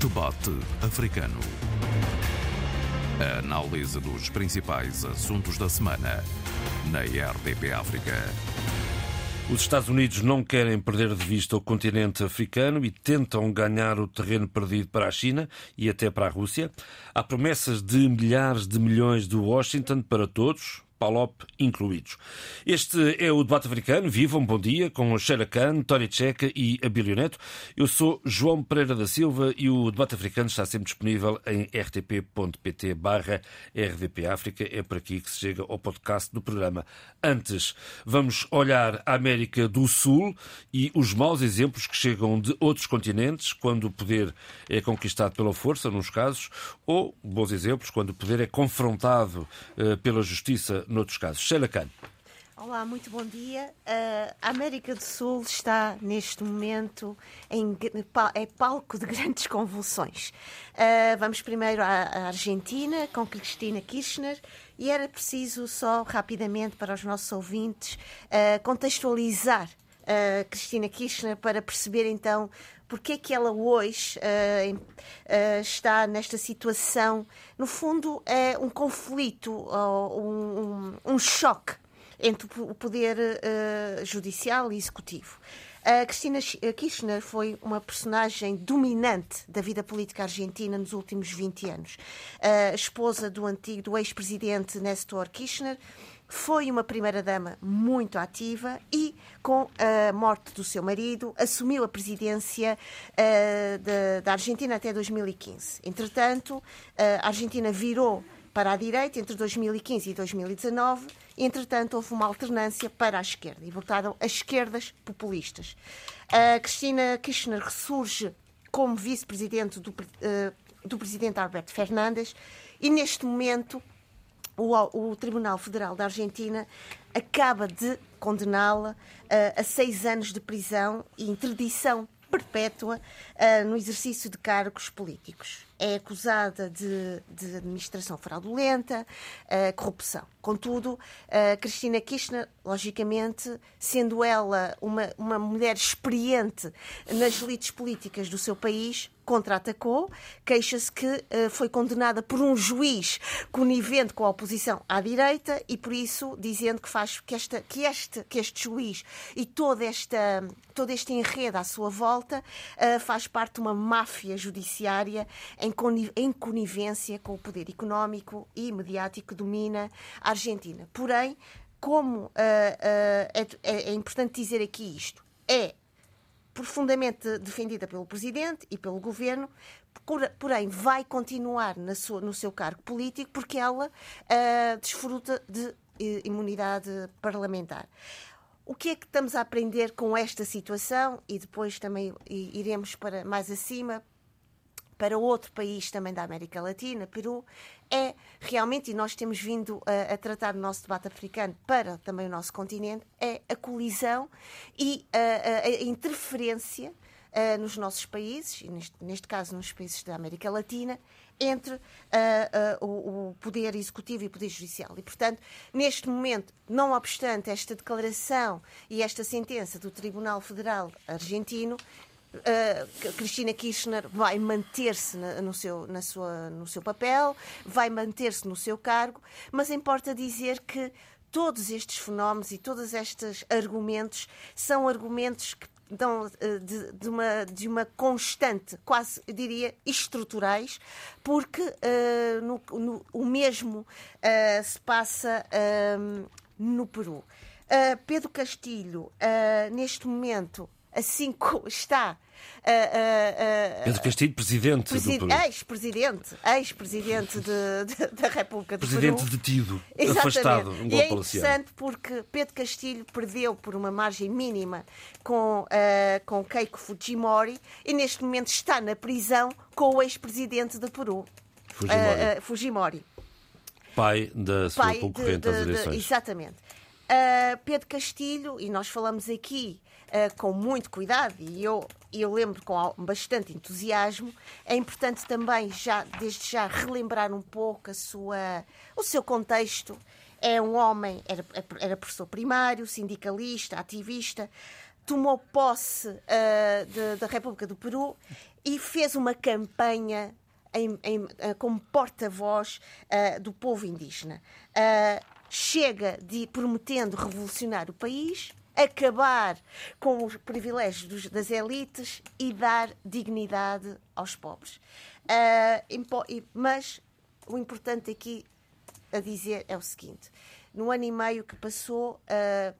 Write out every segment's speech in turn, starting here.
Debate Africano. A análise dos principais assuntos da semana na RDP África. Os Estados Unidos não querem perder de vista o continente africano e tentam ganhar o terreno perdido para a China e até para a Rússia. Há promessas de milhares de milhões de Washington para todos, PALOP incluídos. Este é o debate africano. Vivam, bom dia, com Sheila Khan, Tony Checa e Abílio Neto. Eu sou João Pereira da Silva e o debate africano está sempre disponível em rtp.pt barra RDP. É por aqui que se chega ao podcast do programa. Antes, vamos olhar a América do Sul e os maus exemplos que chegam de outros continentes, quando o poder é conquistado pela força, nos casos, ou bons exemplos, quando o poder é confrontado uh, pela justiça noutros casos. Sheila Khan. Olá, muito bom dia. Uh, a América do Sul está neste momento em é palco de grandes convulsões. Uh, vamos primeiro à, à, Argentina com Cristina Kirchner e era preciso só rapidamente para os nossos ouvintes uh, contextualizar Cristina Kirchner para perceber então porque é que ela hoje uh, uh, está nesta situação. No fundo, é um conflito, uh, um, um, choque entre o poder uh, judicial e executivo. A Cristina Kirchner foi uma personagem dominante da vida política argentina nos últimos 20 anos. A esposa do antigo, do ex-presidente Néstor Kirchner, foi uma primeira-dama muito ativa e, com a morte do seu marido, assumiu a presidência uh, da Argentina até 2015. Entretanto, a Argentina virou para a direita entre 2015 e 2019. Entretanto, houve uma alternância para a esquerda e votaram as esquerdas populistas. A Cristina Kirchner ressurge como vice-presidente do, uh, do presidente Alberto Fernandes e, neste momento, o, o Tribunal Federal da Argentina acaba de condená-la uh, a seis anos de prisão e interdição perpétua uh, no exercício de cargos políticos. É acusada de, de administração fraudulenta, uh, corrupção. Contudo, uh, Cristina Kirchner, logicamente, sendo ela uma, uma mulher experiente nas elites políticas do seu país, contra-atacou, queixa-se que uh, foi condenada por um juiz conivente com a oposição à direita e por isso dizendo que faz que, esta, que, este, que este juiz e toda esta, todo este enredo à sua volta uh, faz parte de uma máfia judiciária em, em conivência com o poder económico e mediático que domina a Argentina. Porém, como uh, é, é importante dizer aqui isto, é profundamente defendida pelo Presidente e pelo Governo, porém vai continuar no seu cargo político porque ela uh, desfruta de uh, imunidade parlamentar. O que é que estamos a aprender com esta situação? E depois também iremos para mais acima para outro país também da América Latina, Peru, é realmente, e nós temos vindo a, a, tratar no nosso debate africano para também o nosso continente, é a colisão e a, a, a interferência uh, nos nossos países, neste, neste, caso nos países da América Latina, entre uh, uh, o, o, poder executivo e o poder judicial. E, portanto, neste momento, não obstante esta declaração e esta sentença do Tribunal Federal argentino, Uh, Cristina Kirchner vai manter-se no, seu, na sua, no seu papel, vai manter-se no seu cargo, mas importa dizer que todos estes fenómenos e todos estes argumentos são argumentos que dão uh, de, de, uma, de uma constante, quase eu diria, estruturais, porque uh, no, no, o mesmo se passa no Peru. Pedro Castilho, neste momento, assim como está. Uh, uh, uh, Pedro Castilho, presidente presi do Ex-presidente, ex-presidente da República do presidente Peru. detido, Exatamente. afastado, um E é interessante porque Pedro Castilho perdeu por uma margem mínima com, com Keiko Fujimori e neste momento está na prisão com o ex-presidente do Peru, Fujimori. Fujimori. Pai da sua Pai concorrente de, de, às eleições. De, exatamente. Pedro Castilho, e nós falamos aqui uh, com muito cuidado, e eu, eu lembro com bastante entusiasmo. É importante também, já, desde já, relembrar um pouco a sua, o seu contexto. É um homem, era, era professor primário, sindicalista, ativista, tomou posse da República do Peru e fez uma campanha em, em, como porta-voz do povo indígena. chega de, prometendo revolucionar o país, acabar com os privilégios das elites e dar dignidade aos pobres. Uh, mas o importante aqui a dizer é o seguinte: no ano e meio que passou, uh,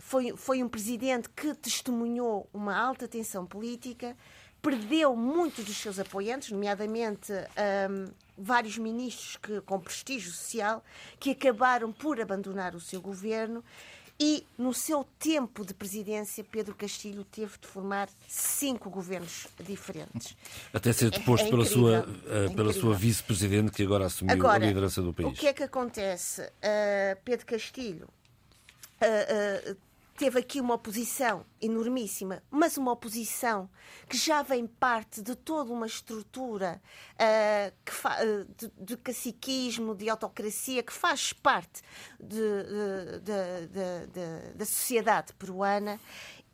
foi, foi um presidente que testemunhou uma alta tensão política, perdeu muitos dos seus apoiantes, nomeadamente um, vários ministros que, com prestígio social, que acabaram por abandonar o seu governo e, no seu tempo de presidência, Pedro Castilho teve de formar cinco governos diferentes. Até ser deposto é, é pela, sua, é pela sua vice-presidente, que agora assumiu agora, a liderança do país. O que é que acontece? Uh, Pedro Castilho uh, teve aqui uma oposição enormíssima, mas uma oposição que já vem parte de toda uma estrutura uh, uh, de, de, caciquismo, de autocracia, que faz parte da sociedade peruana.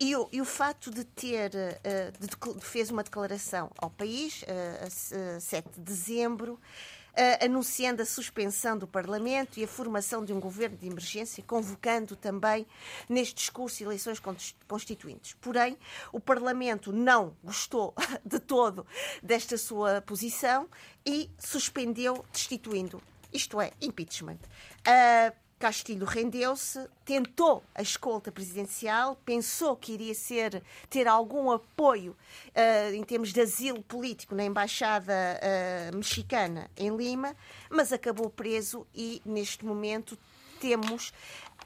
E o, e o fato de ter, uh, fez uma declaração ao país, a 7 de dezembro, uh, anunciando a suspensão do Parlamento e a formação de um governo de emergência, convocando também neste discurso eleições constituintes. Porém, o Parlamento não gostou de todo desta sua posição e suspendeu, destituindo, isto é, impeachment. Uh, Castilho rendeu-se, tentou a escolta presidencial, pensou que iria ser ter algum apoio uh, em termos de asilo político na embaixada uh, mexicana em Lima, mas acabou preso e neste momento temos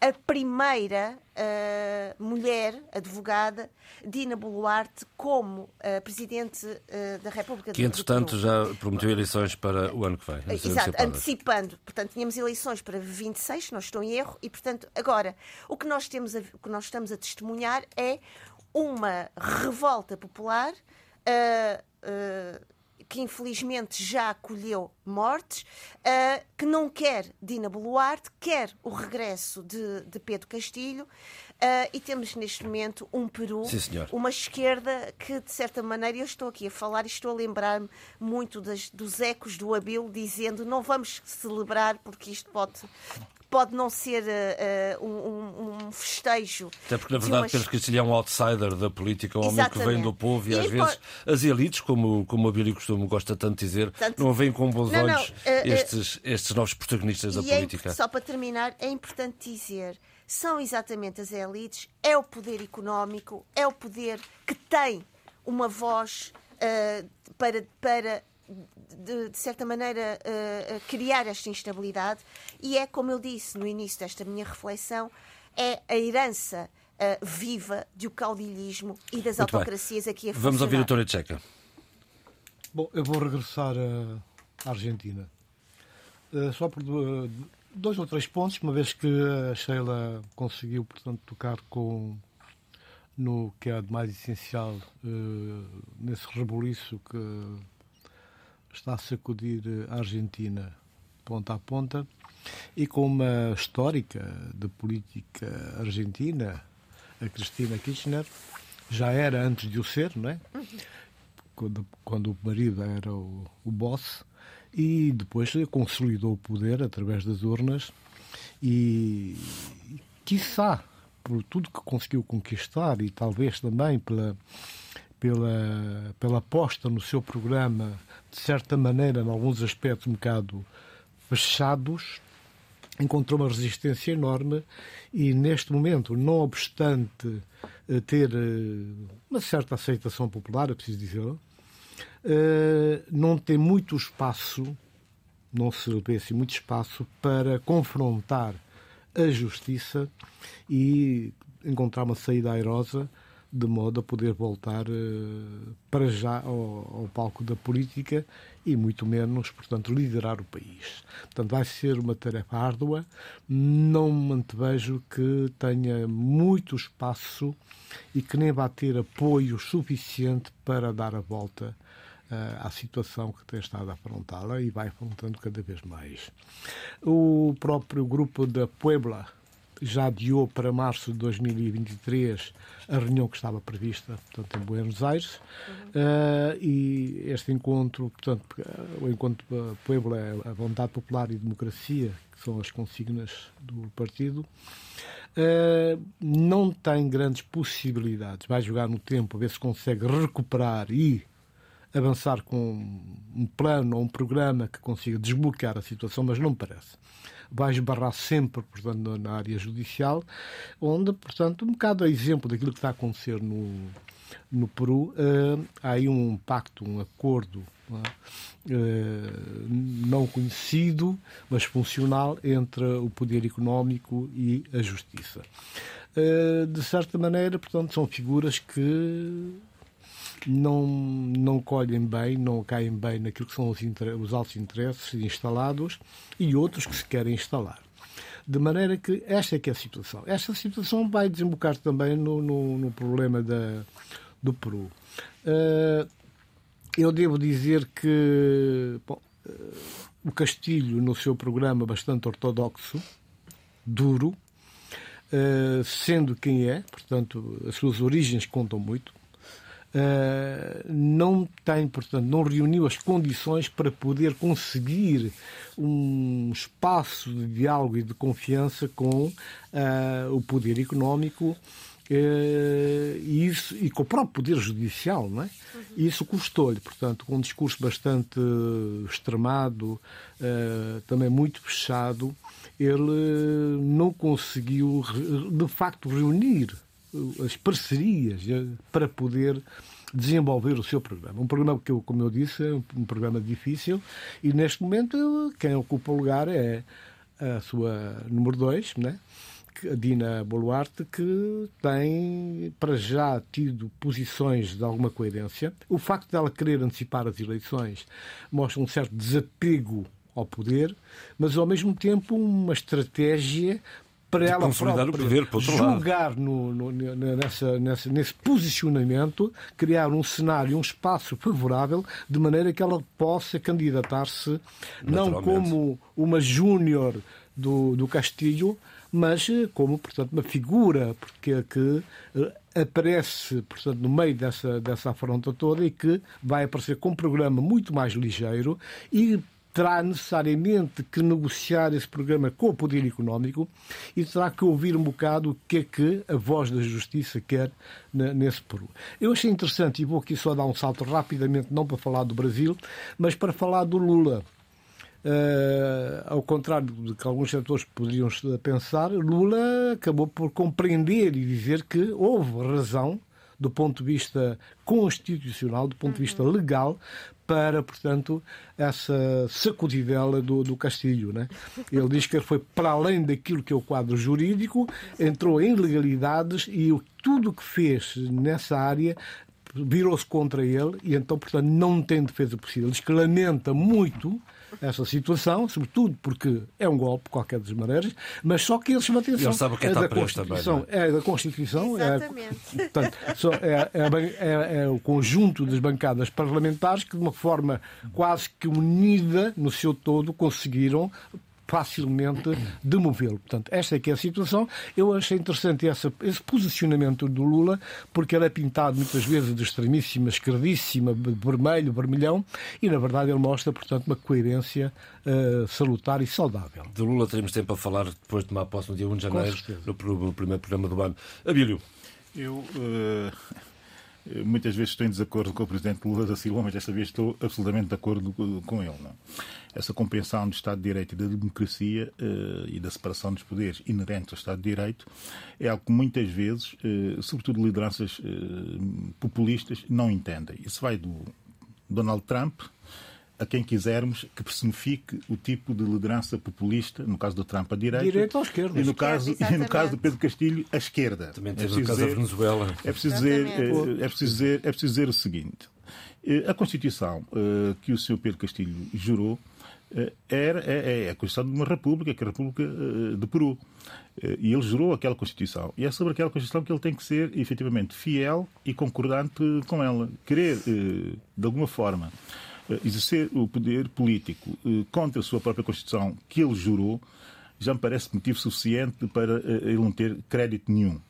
a primeira uh, mulher advogada, Dina Boluarte, como uh, presidente uh, da República Que, entretanto, já prometeu eleições para o ano que vem. Exato, antecipando. Portanto, tínhamos eleições para 26, não estou em erro, e, portanto, agora, o que nós, temos a, o que nós estamos a testemunhar é uma revolta popular. Uh, que infelizmente já acolheu mortes, uh, que não quer Dina Boluarte, quer o regresso de, de Pedro Castilho. Uh, e temos neste momento um Peru, Sim, uma esquerda que, de certa maneira, eu estou aqui a falar e estou a lembrar-me muito das, dos ecos do Abil dizendo não vamos celebrar porque isto pode pode não ser uh, um, um, festejo. Até porque, na verdade, umas... Pedro Castilho é um outsider da política, um homem que vem do povo e, e às vezes as elites, como, como a Bíblia costuma, gosta tanto de dizer, tanto... não veem com bons não, olhos não, uh, estes, estes novos protagonistas da é política. Só para terminar, é importante dizer são exatamente as elites, é o poder económico, é o poder que tem uma voz uh, para, para de, de, certa maneira, uh, criar esta instabilidade. E é, como eu disse no início desta minha reflexão, é a herança uh, viva do caudilhismo e das Muito autocracias bem. aqui a funcionar. Vamos ouvir a doutora Tcheca. Bom, eu vou regressar à Argentina. Uh, só por dois ou três pontos, uma vez que a Sheila conseguiu, portanto, tocar com no que é de mais essencial nesse rebuliço que está a sacudir a Argentina ponta a ponta e com uma histórica de política argentina, a Cristina Kirchner, já era antes de o ser, não é? Quando, quando o marido era o, o boss, e depois consolidou o poder através das urnas e, quiçá, por tudo que conseguiu conquistar e talvez também pela, pela, pela aposta no seu programa de certa maneira, em alguns aspectos, um bocado fechados, encontrou uma resistência enorme e, neste momento, não obstante eh, ter eh, uma certa aceitação popular, é preciso dizer, eh, não tem muito espaço, não se vê assim muito espaço para confrontar a justiça e encontrar uma saída airosa de modo a poder voltar uh, para já ao, ao, palco da política e muito menos, portanto, liderar o país. Portanto, vai ser uma tarefa árdua. Não me antevejo que tenha muito espaço e que nem vai ter apoio suficiente para dar a volta uh, à situação que tem estado a afrontá-la e vai afrontando cada vez mais. O próprio grupo da Puebla, já adiou para março de 2023 a reunião que estava prevista, portanto, em Buenos Aires. Uhum. Uh, e este encontro, portanto, o encontro Puebla é a vontade popular e democracia, que são as consignas do partido, uh, não tem grandes possibilidades. Vai jogar no tempo, a ver se consegue recuperar e avançar com um plano ou um programa que consiga desbloquear a situação, mas não me parece vai esbarrar sempre, portanto, na área judicial, onde, portanto, um bocado a exemplo daquilo que está a acontecer no, no Peru, uh, há aí um pacto, um acordo uh, não conhecido, mas funcional entre o poder económico e a justiça. Uh, de certa maneira, portanto, são figuras que não, não colhem bem, não caem bem naquilo que são os, os altos interesses instalados e outros que se querem instalar. De maneira que esta é que é a situação. Esta situação vai desembocar também no, no, no problema da, do Peru. Uh, eu devo dizer que bom, uh, o Castilho, no seu programa bastante ortodoxo, duro, uh, sendo quem é, portanto, as suas origens contam muito, não tem, portanto, não reuniu as condições para poder conseguir um espaço de diálogo e de confiança com uh, o poder económico Uh, e, isso, e com o próprio Poder Judicial, não é? Uhum. E isso custou-lhe, portanto, com um discurso bastante extremado, também muito fechado, ele não conseguiu, de facto, reunir as parcerias eh, para poder desenvolver o seu programa. Um programa que, como eu disse, é um programa difícil e neste momento quem ocupa o lugar é a sua número 2, né? a Dina Boluarte, que tem para já tido posições de alguma coerência. O facto dela querer antecipar as eleições mostra um certo desapego ao poder, mas ao mesmo tempo uma estratégia para ela própria, poder, julgar no, no, nessa, nessa, nesse posicionamento, criar um cenário, um espaço favorável, de maneira que ela possa candidatar-se não como uma júnior do, do Castilho, mas eh, como, portanto, uma figura porque, que eh, aparece, portanto, no meio dessa, dessa afronta toda e que vai aparecer com um programa muito mais ligeiro e terá necessariamente que negociar esse programa com o poder económico e terá que ouvir um bocado o que é que a voz da justiça quer nesse Peru. Eu achei interessante, e vou aqui só dar um salto rapidamente, não para falar do Brasil, mas para falar do Lula. Uh, ao contrário do que alguns setores poderiam pensar, Lula acabou por compreender e dizer que houve razão do ponto de vista constitucional, do ponto de vista legal, para, portanto, essa sacudidela do, do Castilho. Né? Ele diz que foi para além daquilo que é o quadro jurídico, entrou em legalidades e tudo o que fez nessa área virou-se contra ele e então, portanto, não tem defesa possível. Diz que lamenta muito essa situação, sobretudo porque é um golpe, de qualquer das maneiras, mas só que eles mantêm Ele sabe o que é, é da Constituição. Também, é? é da Constituição. Exatamente. É, portanto, é, é, é, o conjunto das bancadas parlamentares que, de uma forma quase que unida no seu todo, conseguiram facilmente demovê-lo. Portanto, esta é que é a situação. Eu achei interessante essa, esse posicionamento do Lula, porque ele é pintado muitas vezes de extremíssima, esquerdíssima, vermelho, vermelhão, e na verdade ele mostra, portanto, uma coerência uh, salutar e saudável. De Lula teremos tempo a falar depois de tomar posse no dia 1 de janeiro, no, no, primeiro programa do ano. Abílio. Eu. Uh muitas vezes estou em desacordo com o Presidente Lula da Silva, mas desta vez estou absolutamente de acordo com ele. Não? essa compreensão do Estado de Direito e da democracia uh, e da separação dos poderes inerentes ao Estado de Direito é algo que muitas vezes, uh, sobretudo lideranças uh, populistas, não entendem. Isso vai do Donald Trump a quem quisermos que personifique o tipo de liderança populista, no caso do Trump, a direita. Direita ou esquerda. E no, caso, e no caso do Pedro Castilho, a esquerda. Também é teve é o caso da Venezuela. É preciso, dizer, é, preciso dizer, é preciso dizer o seguinte. A Constituição que o Sr. Pedro Castilho jurou eh, era, é, é, a Constituição de uma República, que é a República eh, de Peru. Eh, e ele jurou aquela Constituição. E é sobre aquela Constituição que ele tem que ser, efetivamente, fiel e concordante com ela. Querer, de alguma forma, exercer o poder político contra a sua própria Constituição que ele jurou, já me parece motivo suficiente para ele não ter crédito nenhum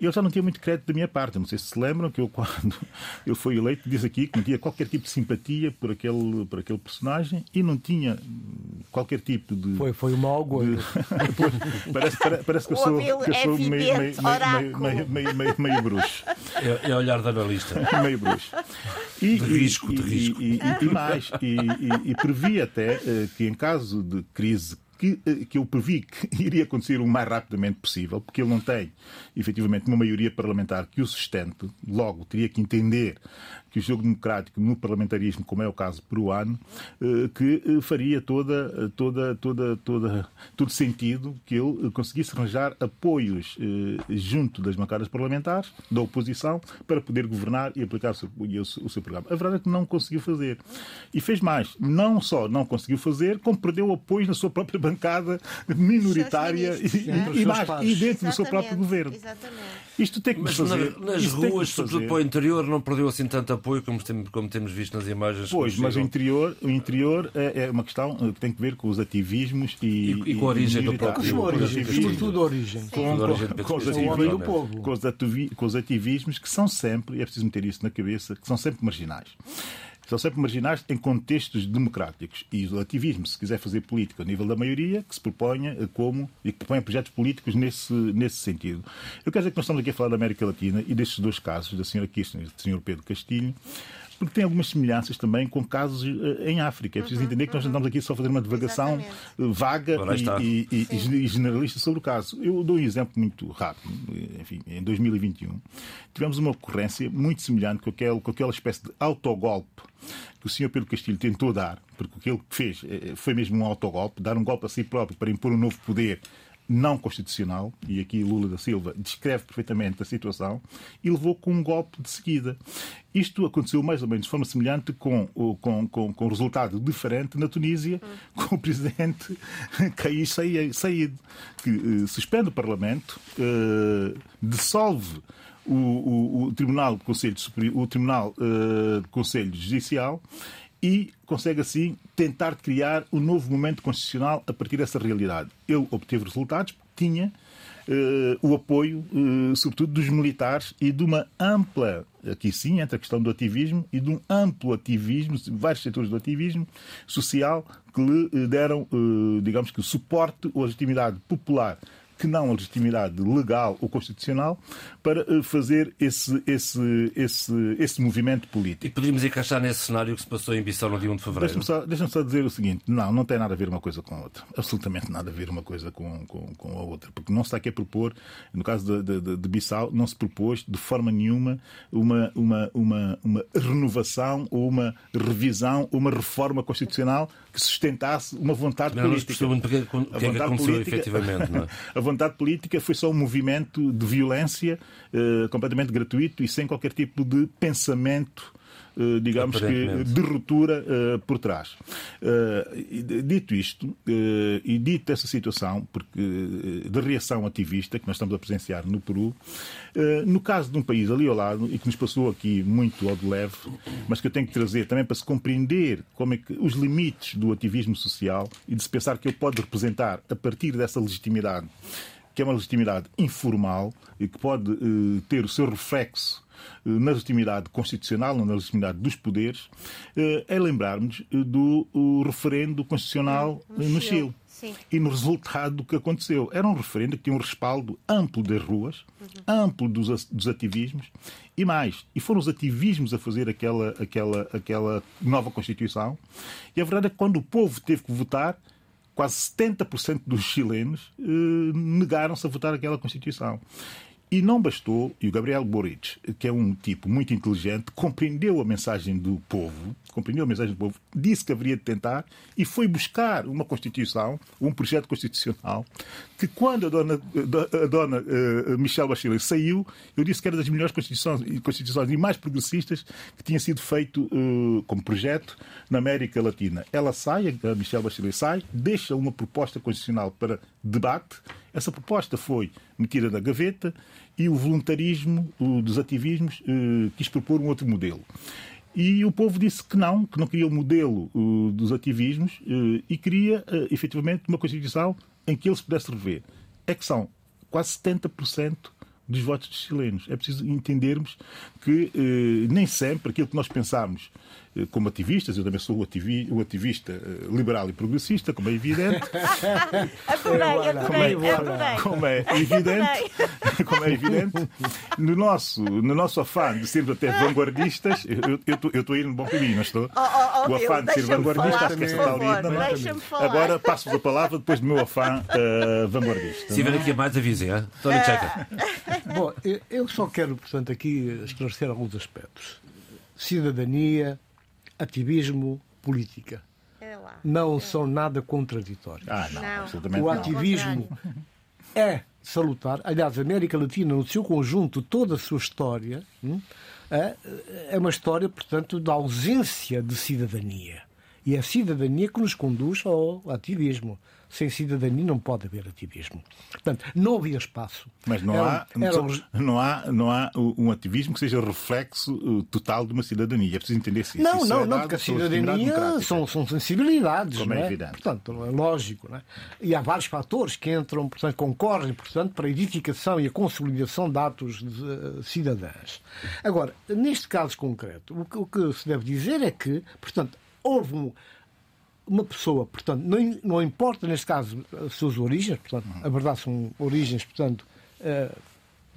ele já não tinha muito crédito da minha parte. Não sei se se lembram que eu, quando eu fui eleito, disse aqui que não tinha qualquer tipo de simpatia por aquele, por aquele personagem e não tinha qualquer tipo de. Foi, foi uma algoia. De... parece, parece, parece, que eu sou, que eu sou é meio, meio, meio, meio, meio, meio, bruxo. É, é olhar da analista. meio bruxo. E, de risco, de risco. E, e, e mais, e, e, previ até uh, que em caso de crise que, eh, que eu previ que iria acontecer o mais rapidamente possível, porque ele não tem, efetivamente, uma maioria parlamentar que o sustente, logo teria que entender que o jogo democrático no parlamentarismo, como é o caso peruano, eh, que eh, faria toda, toda, toda, toda, todo sentido que ele conseguisse arranjar apoios junto das bancadas parlamentares, da oposição, para poder governar e aplicar o seu, o seu programa. A verdade é que não conseguiu fazer. E fez mais. Não só não conseguiu fazer, como perdeu apoios na sua própria bancada minoritária e, e, mais, e dentro do seu próprio governo. Exatamente. Isto tem que Mas fazer. Na, nas ruas, sobretudo para o interior, não perdeu assim tanto apoio como, tem, como temos visto nas imagens. Pois, mas o interior, o interior é, é, uma questão que tem que ver com os ativismos e, e, e com a origem do próprio. Com a origem, sobretudo a origem. Com, com, com, os ativismos, com, os com os ativismos que são sempre, e é preciso meter isso na cabeça, que são sempre marginais são sempre marginais em contextos democráticos. E o ativismo, se quiser fazer política ao nível da maioria, que se proponha eh, como e que proponha projetos políticos nesse, nesse sentido. Eu quero dizer que nós estamos aqui a falar da América Latina e destes dois casos, da senhora Kirchner e do senhor Pedro Castilho, porque tem algumas semelhanças também com casos uh, em África. É preciso uhum, entender que nós uhum. andamos aqui só a fazer uma divagação uh, vaga e, e, e, e, generalista sobre o caso. Eu dou um exemplo muito rápido. Enfim, em 2021 tivemos uma ocorrência muito semelhante com, aquele, com aquela espécie de autogolpe que o senhor Pedro Castilho tentou dar, porque o que ele fez eh, foi mesmo um autogolpe, dar um golpe a si próprio para impor um novo poder não constitucional, e aqui Lula da Silva descreve perfeitamente a situação, e levou com um golpe de seguida. Isto aconteceu mais ou menos de forma semelhante com, com, com, com resultado diferente na Tunísia, com o presidente Kais Said, que uh, suspende o Parlamento, uh, dissolve o, o, o, Tribunal, Conselho, o Tribunal uh, Conselho Judicial e consegue assim tentar criar um novo momento constitucional a partir dessa realidade. Ele obteve resultados tinha uh, o apoio, uh, sobretudo, dos militares e de uma ampla, aqui sim, entre a questão do ativismo e de um amplo ativismo, vários setores do ativismo social que lhe deram, uh, digamos que, suporte ou legitimidade popular que não a legitimidade legal ou constitucional para eh, fazer esse, esse, esse, esse movimento político. E poderíamos encaixar nesse cenário que se passou em Bissau no dia 1 de fevereiro? Deixa-me só, deixa só dizer o seguinte: não, não tem nada a ver uma coisa com a outra. Absolutamente nada a ver uma coisa com, com, com a outra. Porque não se está aqui a propor, no caso de, de, de Bissau, não se propôs de forma nenhuma uma, uma, uma, uma renovação ou uma revisão ou uma reforma constitucional que sustentasse uma vontade não, política. Não, porque, porque, a vontade é que aconteceu política, efetivamente. Não é? vontade política foi só um movimento de violência uh, completamente gratuito e sem qualquer tipo de pensamento eh, digamos que, de ruptura uh, por trás. Dito isto, e dito essa situação, porque de reação ativista que nós estamos a presenciar no Peru, no caso de um país ali ao lado, e que nos passou aqui muito ao de leve, mas que eu tenho que trazer também para se compreender como é que os limites do ativismo social e de se pensar que ele pode representar, a partir dessa legitimidade, que é uma legitimidade informal e que pode uh, ter o seu reflexo na legitimidade constitucional, na legitimidade dos poderes, uh, é lembrarmos do referendo constitucional no, no Chile. Sim. E no resultado do que aconteceu. Era um referendo que tinha um respaldo amplo das ruas, uhum. amplo dos, dos ativismos, e mais, e foram os ativismos a fazer aquela, aquela, aquela nova Constituição. E a verdade é que quando o povo teve que votar, quase 70% dos chilenos eh, negaram-se a votar aquela Constituição. E não bastou, e o Gabriel Boric, que é um tipo muito inteligente, compreendeu a mensagem do povo, compreendeu a mensagem do povo, disse que haveria de tentar e foi buscar uma Constituição, um projeto constitucional, que quando a dona, a dona uh, Michelle Bachelet saiu, eu disse que era das melhores constituições, constituições e mais progressistas que tinha sido feito uh, como projeto na América Latina. Ela sai, a Michelle Bachelet sai, deixa uma proposta constitucional para debate. Essa proposta foi metida na gaveta e o voluntarismo o, dos ativismos uh, quis propor um outro modelo. E o povo disse que não, que não queria o modelo uh, dos ativismos uh, e queria, efetivamente, uma Constituição em que ele se pudesse rever é que são quase 70% dos votos dos chilenos. É preciso entendermos que eh, nem sempre aquilo que nós pensamos eh, como ativistas, eu também sou o, ativi, o ativista eh, liberal e progressista, como é evidente. adorei, adorei, como, é, adorei. como é evidente, como é evidente, no nosso, no nosso afã de sermos até vanguardistas, eu estou a ir no bom caminho, não estou? Oh, oh, oh, o afã de ser vanguardista, acho que está ali. Agora passo-vos a palavra depois do meu afã uh, vanguardista. Se vier aqui a mais, avisem? Tony Checa. Bom, eu só quero, portanto, aqui esclarecer alguns aspectos. Cidadania, ativismo, política. É lá. Não são nada contraditórios. Ah, não, Não. absolutamente O não. ativismo é salutar. Aliás, a América Latina, no seu conjunto, toda a sua história, hum, é, é uma história, portanto, da ausência de cidadania. E é a cidadania que nos conduz ao ativismo. Sem cidadania não pode haver ativismo. Portanto, não havia espaço. Mas não Eram- há, eram- não, há, não há um ativismo que seja reflexo uh, total de uma cidadania. É preciso entender se isso. Não, Isso não, é não, porque a legitimidade cidadania são, são sensibilidades, Como é não é? evidente. Portanto, é lógico, não é? E há vários fatores que entram, portanto, concorrem, portanto, para a edificação e a consolidação de atos de, eh, cidadãs. Agora, neste caso concreto, o que, o que se deve dizer é que, portanto, houve um- uma pessoa, portanto, não, não importa neste caso as suas origens, portanto, a verdade são origens, portanto, eh,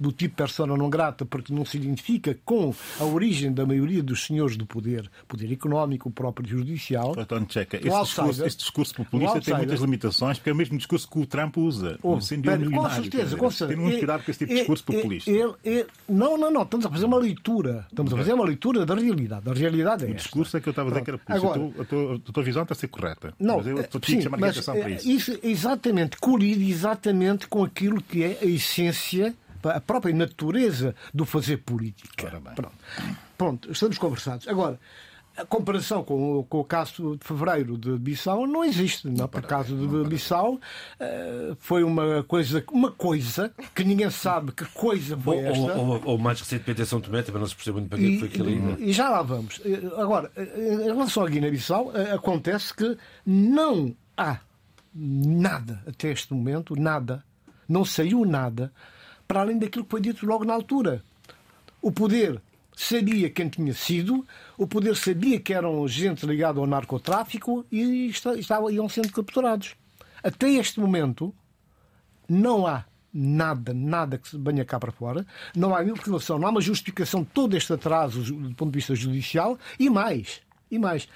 do tipo persona não grata, porque não se identifica com a origem da maioria dos senhores do poder, poder económico, o próprio judicial. António Checa, esse discurso, esse discurso populista tem muitas limitações, porque é o mesmo discurso que o Trump usa. Sendo Pera, com certeza, com certeza. Tem muito cuidado com esse tipo de discurso populista. ele- ele- não, não, não. Estamos a fazer uma leitura. Estamos a fazer uma leitura da realidade. A realidade é O esta. discurso é que eu estava a dizer que era populista. Agora- a, tua, a tua- a visão está a ser correta. Não, mas eu eh, estou que sim, chamar a mas, atenção para eh, isso. isso exatamente colide exatamente com aquilo que é a essência, a própria natureza do fazer política. Bem. Pronto. Pronto, estamos conversados. Agora, a comparação com, o- com o caso de fevereiro de Bissau não existe. Não, Por caso de Bissau eh, foi uma coisa, uma coisa que ninguém sabe que coisa Ou, foi esta. ou, ou- ou mais recentemente em São Tomé, também não se percebe muito para que foi aquilo ainda. E, e já lá vamos. Eh, Agora, eh, em relação à Guiné-Bissau, acontece que não há nada até este momento, nada, não saiu nada, para além daquilo que foi dito logo na altura. O poder sabia quem tinha sido, o poder sabia que eram gente ligada ao narcotráfico e esta- estavam, iam sendo capturados. Até este momento, não há nada, nada que se venha cá para fora, não há informação, não há uma justificação de todo este atraso do ponto de vista judicial e mais, e mais.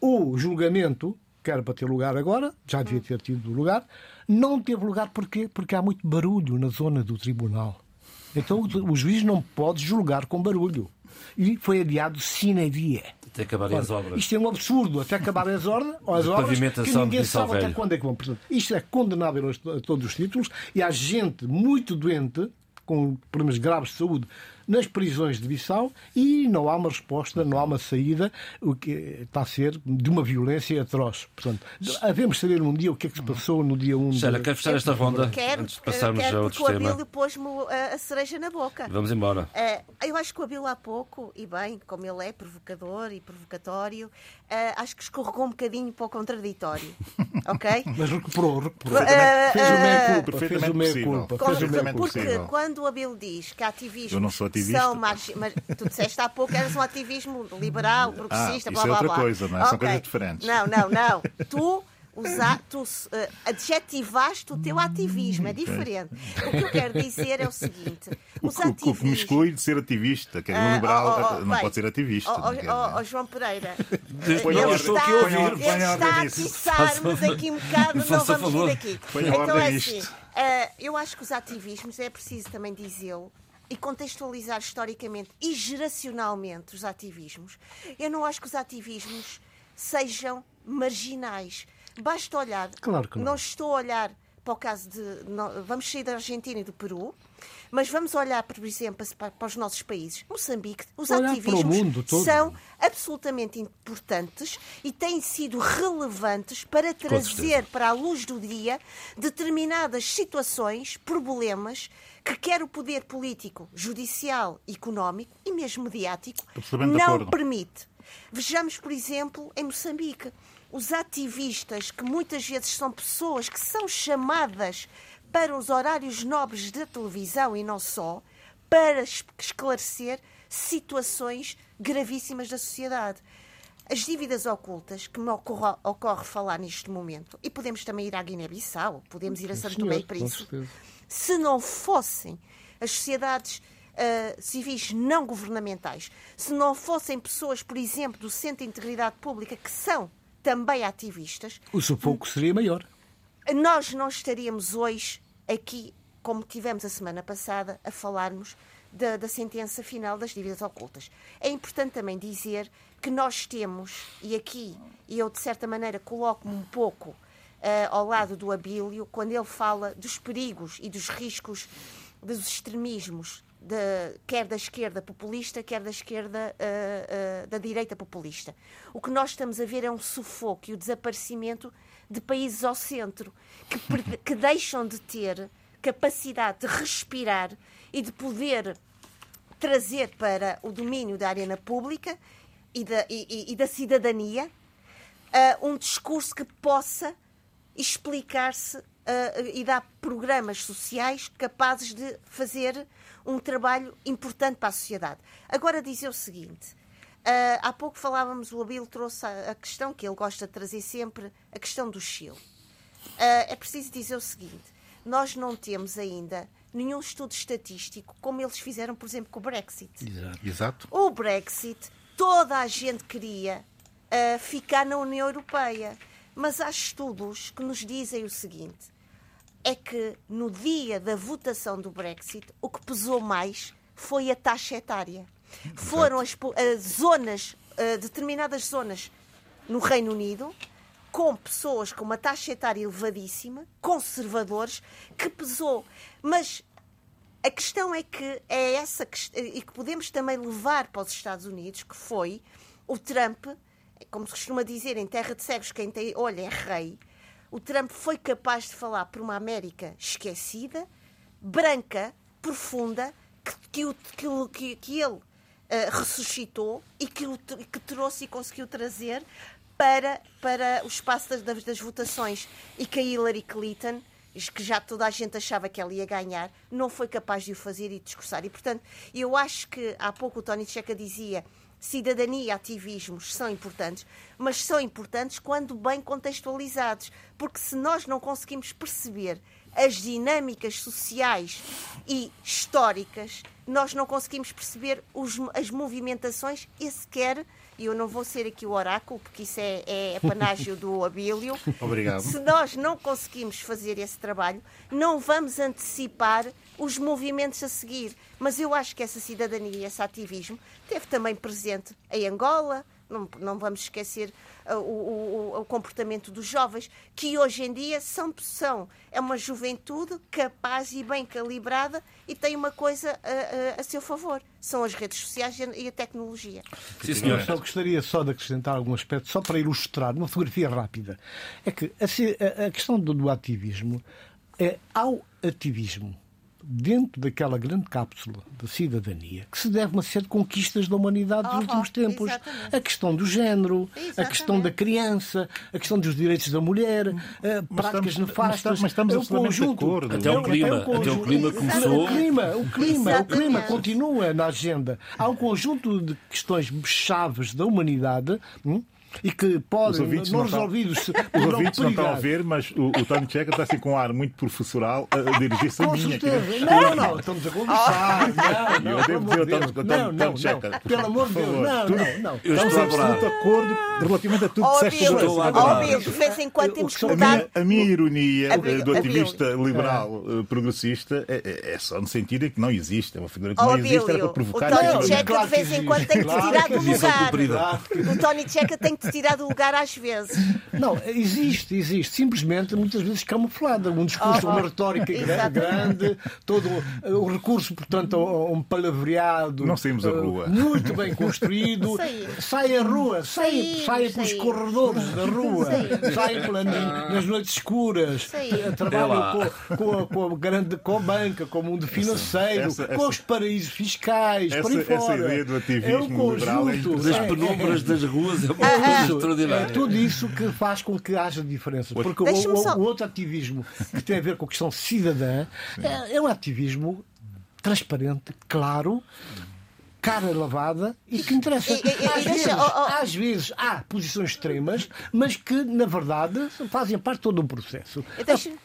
O julgamento, que era para ter lugar agora, já devia ter tido lugar, não teve lugar porquê? Porque há muito barulho na zona do tribunal. Então o o juiz não pode julgar com barulho. E foi adiado sine die. Até acabarem as obras. Isto é um absurdo, até acabarem as, ordens, as obras, que ninguém sabe até Velho. quando é que vão. Portanto, isto é condenável a todos os títulos e há gente muito doente, com problemas graves de saúde, nas prisões de Bissau e não há uma resposta, não há uma saída, o que está a ser de uma violência atroz. Portanto, havemos saber um dia o que é que se passou no dia 1 Sheila, de... quer fechar esta ronda Quero, antes de passarmos quero a porque outro o tema? Abílio pôs-me a, a cereja na boca. Vamos embora. Eh, eu acho que o Abílio há pouco, e bem, como ele é provocador e provocatório, eh, acho que escorregou um bocadinho para o contraditório. ok? Mas recuperou, recuperou. Eh, Fez o eh, meia-culpa, fez o meia-culpa. o Porque, porque quando o Abel diz que ativismos Eu não sou ativista. são mas tu disseste há pouco que eras um ativismo liberal, progressista, Ah, blá isso é blá outra blá. coisa, não é? São Ok. coisas diferentes. Não, não, não. Tu, usa, tu eh, adjetivaste o teu ativismo, é diferente. O que eu quero dizer é o seguinte: O, o que me exclui de ser ativista, que é um Ah, liberal, oh, oh, oh, não bem. pode ser ativista. Quer ó, dizer. ó, João Pereira, a ele ordem, está, põe a ordem, ele está a atiçar-nos aqui um bocado, não vamos vir daqui. Então é assim, eh, eu acho que os ativismos, é preciso também dizê-lo, e contextualizar historicamente e geracionalmente os ativismos, eu não acho que os ativismos sejam marginais. Basta olhar, Claro que não. estou a olhar para o caso de. não- vamos sair da Argentina e do Peru, mas vamos olhar, por exemplo, para, para os nossos países. Moçambique, os Olhar para o ativismos mundo todo. são absolutamente importantes e têm sido relevantes para trazer para a luz do dia determinadas situações, problemas que quer o poder político, judicial, económico e mesmo mediático não permite. Vejamos, por exemplo, em Moçambique. os ativistas, que muitas vezes são pessoas que são chamadas para os horários nobres da televisão e não só, para esclarecer situações gravíssimas da sociedade. As dívidas ocultas, que me ocorre, ocorre falar neste momento, e podemos também ir à Guiné-Bissau, podemos ir a Santo Tomé e Príncipe, se não fossem as sociedades uh, civis não governamentais, se não fossem pessoas, por exemplo, do Centro de Integridade Pública, que são também ativistas. O sufoco seria maior. Nós não estaríamos hoje aqui, como tivemos a semana passada, a falarmos da, da, sentença final das dívidas ocultas. É importante também dizer que nós temos, e aqui e eu de certa maneira coloco-me um pouco ao lado do Abílio, quando ele fala dos perigos e dos riscos dos extremismos de, quer da esquerda populista, quer da esquerda uh, uh, da direita populista. O que nós estamos a ver é um sufoco e o desaparecimento de países ao centro que, que deixam de ter capacidade de respirar e de poder trazer para o domínio da arena pública e da, e, e da cidadania uh, um discurso que possa explicar-se uh, e dar programas sociais capazes de fazer um trabalho importante para a sociedade. Agora dizer o seguinte. Uh, há pouco falávamos, o Abel trouxe a, a, questão que ele gosta de trazer sempre, a questão do Chile. Uh, é preciso dizer o seguinte: nós não temos ainda nenhum estudo estatístico como eles fizeram, por exemplo, com o Brexit. Exato. O Brexit, toda a gente queria uh, ficar na União Europeia, mas há estudos que nos dizem o seguinte: é que no dia da votação do Brexit, o que pesou mais foi a taxa etária. Foram as, as zonas, uh, determinadas zonas no Reino Unido, com pessoas com uma taxa etária elevadíssima, conservadores, que pesou. Mas a questão é que é essa e que podemos também levar para os Estados Unidos, que foi o Trump, como se costuma dizer, em terra de cegos, quem tem olho é rei o Trump foi capaz de falar por uma América esquecida, branca, profunda, que, que, que, que ele uh, ressuscitou e que, que trouxe e conseguiu trazer para, para o espaço das, das votações. E que a Hillary Clinton que já toda a gente achava que ela ia ganhar, não foi capaz de o fazer e discursar. E, portanto, eu acho que há pouco o Tony Checa dizia cidadania e ativismos são importantes, mas são importantes quando bem contextualizados, porque se nós não conseguimos perceber as dinâmicas sociais e históricas, nós não conseguimos perceber os, as movimentações e sequer, e eu não vou ser aqui o oráculo, porque isso é, é panágio do Abílio. Obrigado. Se nós não conseguimos fazer esse trabalho, não vamos antecipar os movimentos a seguir. Mas eu acho que essa cidadania e esse ativismo teve também presente em Angola, não, não vamos esquecer uh, o, o, o, comportamento dos jovens, que hoje em dia são, são é uma juventude capaz e bem calibrada e tem uma coisa a, a, a seu favor. São as redes sociais e a tecnologia. Sim, senhor. Eu só gostaria só de acrescentar algum aspecto, só para ilustrar, uma fotografia rápida. É que a, a questão do, do ativismo é ao ativismo dentro daquela grande cápsula da cidadania que se deve uma série de conquistas da humanidade dos últimos tempos. Exatamente. A questão do género, exatamente. a questão da criança, a questão dos direitos da mulher, práticas estamos, nefastas. Mas estamos, mas estamos é um conjunto. De acordo. Até o clima, é até o clima começou. O clima, o clima, o clima continua na agenda. Há um conjunto de questões chaves da humanidade. Hum? E que podem, não, resolvidos. Os ouvintes não estão a ver, mas o, o Tony Checa está assim com um ar muito professoral a, dirigir-se a mim. Não, não, estamos a conversar. Não, não, eu devo dizer ao Tony, Tony Checa. Pelo amor de Deus, não, não, não. Eu estamos em absoluto acordo relativamente a tudo que disseste a Bill, de vez em quando temos que mudar. A minha ironia do ativista liberal eh, progressista é, é, é só no sentido em que não existe. É uma figura que não existe, era para provocar. O Tony Checa de vez em quando tem que te tirar do lugar. O Tony Checa tem que te tirar do lugar às vezes. Não, existe, existe. Simplesmente, muitas vezes camuflada. Um discurso, oh, uma retórica grande, todo o recurso, portanto, a um palavreado. Não saímos à rua. Muito bem construído. Sai à rua, sai, sai pelos corredores da rua, sai nas noites escuras, trabalha com, com, a, com, a, grande com a banca, com o mundo financeiro, essa, essa, com os paraísos fiscais, essa, por aí fora. Essa ideia do ativismo é um liberal é das penumbras das ruas é a, isso, é tudo isso que faz com que haja diferenças. Porque o, o, o, outro ativismo que tem a ver com a questão cidadã é, é um ativismo transparente, claro, cara lavada e que interessa. E, e, às, vezes, oh, oh. às, vezes, há posições extremas, mas que, na verdade, fazem parte de todo um processo.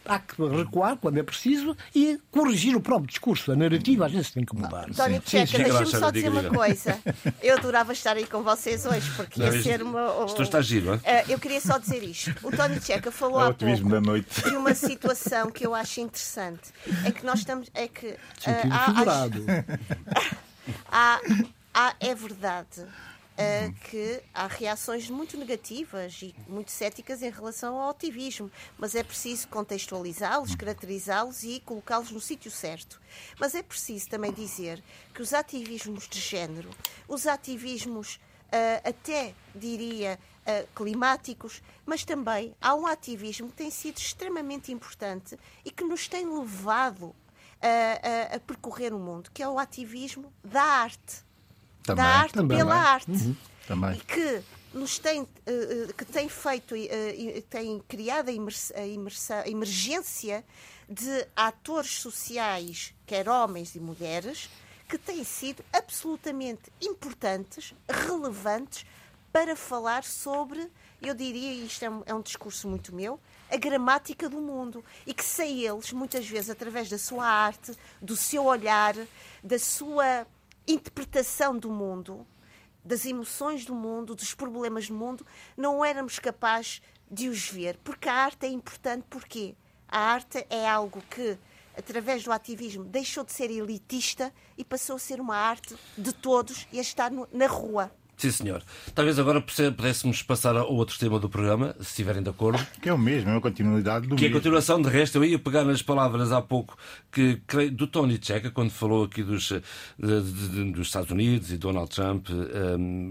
Há que recuar quando é preciso e corrigir o próprio discurso. A narrativa às vezes tem que mudar. António Tcheca, deixa-me só dizer uma coisa. Eu adorava estar aí com vocês hoje, porque Não, ia ser uma. Estou está giro, é? Eu queria só dizer isto. O António Tcheca falou é há pouco da noite. de uma situação que eu acho interessante. É que nós estamos. É que. Uh, há, há, há, é verdade uh, que há reações muito negativas e muito céticas em relação ao ativismo, mas é preciso contextualizá-los, caracterizá-los e colocá-los no sítio certo. Mas é preciso também dizer que os ativismos de género, os ativismos uh, até diria uh, climáticos, mas também há um ativismo que tem sido extremamente importante e que nos tem levado a, a, a percorrer o mundo, que é o ativismo da arte. Também, da arte também, pela também. arte. Uhum, também. Que nos tem, uh, que tem feito, uh, tem criado a, imers a, a emergência de atores sociais, quer homens e mulheres, que têm sido absolutamente importantes, relevantes para falar sobre, eu diria, isto é um, é um discurso muito meu, a gramática do mundo e que sem eles, muitas vezes, através da sua arte, do seu olhar, da sua interpretação do mundo, das emoções do mundo, dos problemas do mundo, não éramos capazes de os ver. Porque a arte é importante, porquê? A arte é algo que, através do ativismo, deixou de ser elitista e passou a ser uma arte de todos e a estar no, na rua. Sim, senhor. Talvez agora pudéssemos passar ao outro tema do programa, se estiverem de acordo. Que é o mesmo, é a continuidade do Que mesmo. é a continuação, de resto, eu ia pegar nas palavras há pouco que, do Tony Checa, quando falou aqui dos, de, de, dos Estados Unidos e Donald Trump, um,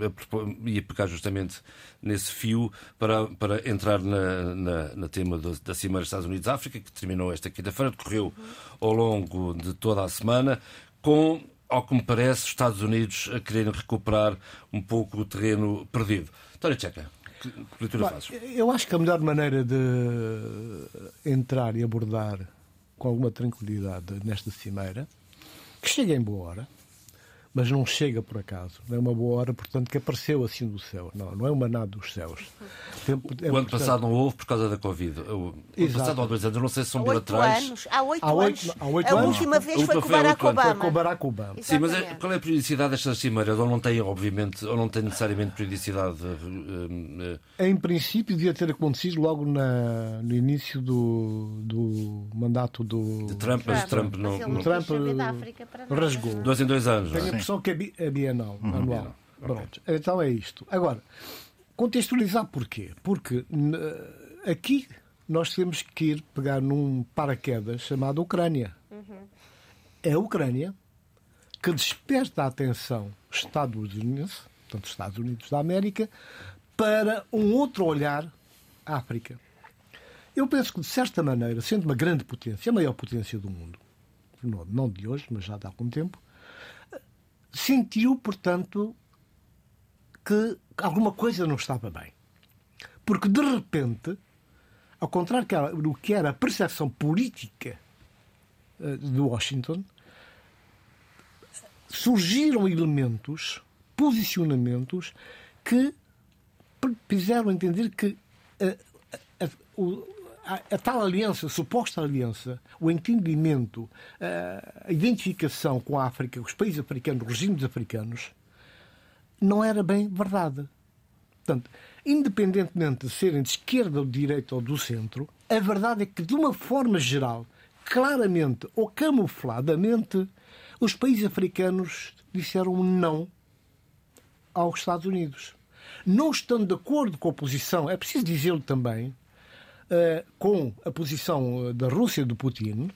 ia pegar justamente nesse fio para, para entrar na, na, na tema do, da Cimeira Estados Unidos-África, que terminou esta quinta-feira, decorreu ao longo de toda a semana, com ao que me parece, os Estados Unidos a quererem recuperar um pouco o terreno perdido. Tória Tcheca, que leitura fazes? Eu acho que a melhor maneira de entrar e abordar com alguma tranquilidade nesta cimeira, que chegue em boa hora, mas não chega por acaso. Não é uma boa hora, portanto, que apareceu assim do céu. Não, não é uma nada dos céus. Tempo, é, o ano portanto... passado não houve por causa da Covid. O ano passado há dois anos, não sei se são bilaterais. Anos. Há oito anos. Há oito a anos. última vez foi com Barack Obama. com o Barack Obama. Sim, mas é, qual é a periodicidade destas cimeiras? Ou não tem, obviamente, ou não tem necessariamente periodicidade? Uh, uh... Em princípio, devia ter acontecido logo na, no início do, do mandato do. De Trump, mas Trump, não. Mas Trump rasgou. Dois em dois anos. Tem a impressão que é bienal, uhum. anual. Pronto. Okay. Então é isto. Agora, contextualizar porquê? Porque aqui nós temos que ir pegar num paraquedas chamado Ucrânia. Uhum. É a Ucrânia que desperta a atenção estadunidense, portanto, Estados Unidos da América, para um outro olhar à África. Eu penso que, de certa maneira, sendo uma grande potência, a maior potência do mundo, não de hoje, mas já de há algum tempo, sentiu, portanto, que alguma coisa não estava bem. Porque, de repente, ao contrário do que era a percepção política eh, de Washington, surgiram elementos, posicionamentos que fizeram entender que a, a, a, tal aliança, a suposta aliança, o entendimento, a identificação com a África, os países africanos, os regimes africanos, não era bem verdade. Portanto, independentemente de serem de esquerda ou de direita ou do centro, a verdade é que, de uma forma geral, claramente ou camufladamente, os países africanos disseram não aos Estados Unidos. Não estando de acordo com a posição, é preciso dizê-lo também, com a posição eh, da Rússia, do Putin,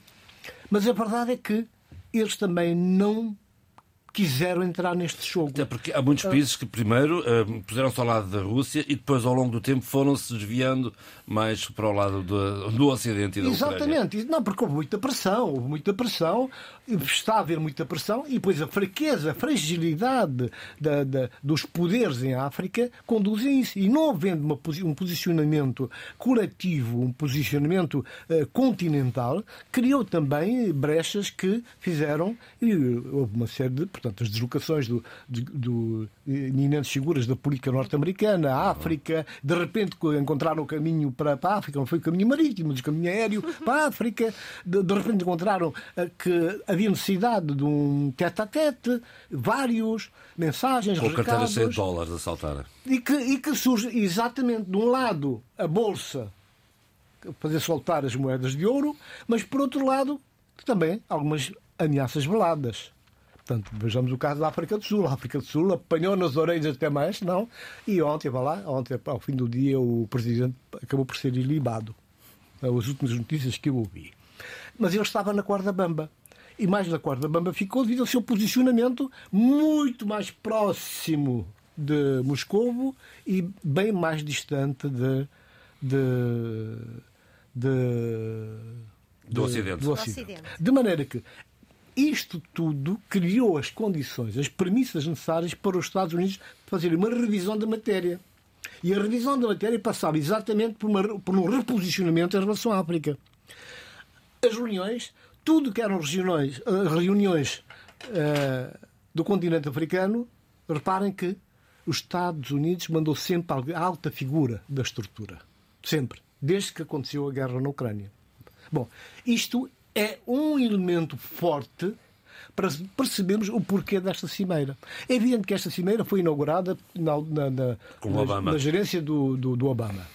mas a verdade é que eles também não quiseram entrar neste jogo. Até porque há muitos países que primeiro uh, puseram-se ao lado da Rússia e depois, ao longo do tempo, foram-se desviando mais para o lado do, do Ocidente e da Exatamente. Ucrânia. Não, porque houve muita pressão, houve muita pressão, está a haver muita pressão e depois a fraqueza, a fragilidade da, da, dos poderes em África conduzem a isso. E não havendo uma, um posicionamento coletivo, um posicionamento uh, continental, criou também brechas que fizeram, e houve uma série de, portanto, as deslocações do, do, do eminentes figuras da política norte-americana, a África, de repente encontraram o caminho para, para a África, não foi o caminho marítimo, mas o caminho aéreo para a África, de, de repente encontraram uh, que havia necessidade de um tete-a-tete, vários mensagens, Com recados. carteiras de dólares a saltar. E que, e que surge exatamente de um lado a Bolsa fazer soltar as moedas de ouro, mas por outro lado também algumas ameaças veladas. Portanto, vejamos o caso da África do Sul. A África do Sul apanhou nas orelhas até mais, não? E ontem, vai lá, ontem, ao fim do dia, o presidente acabou por ser ilibado. As últimas notícias que eu ouvi. Mas ele estava na corda bamba. E mais na corda bamba ficou devido ao seu posicionamento muito mais próximo de Moscovo e bem mais distante de, de, de do, Ocidente. do Ocidente. De maneira que isto tudo criou as condições, as premissas necessárias para os Estados Unidos fazerem uma revisão da matéria. E a revisão da matéria passava exatamente por, uma, por um reposicionamento em relação à África. As reuniões, tudo que eram reuniões, reuniões uh, do continente africano, reparem que os Estados Unidos mandou sempre a alta figura da estrutura. Sempre. Desde que aconteceu a guerra na Ucrânia. Bom, isto é um elemento forte para percebermos o porquê desta cimeira. É evidente que esta cimeira foi inaugurada na, na, na, na, gerência do, do, do, Obama.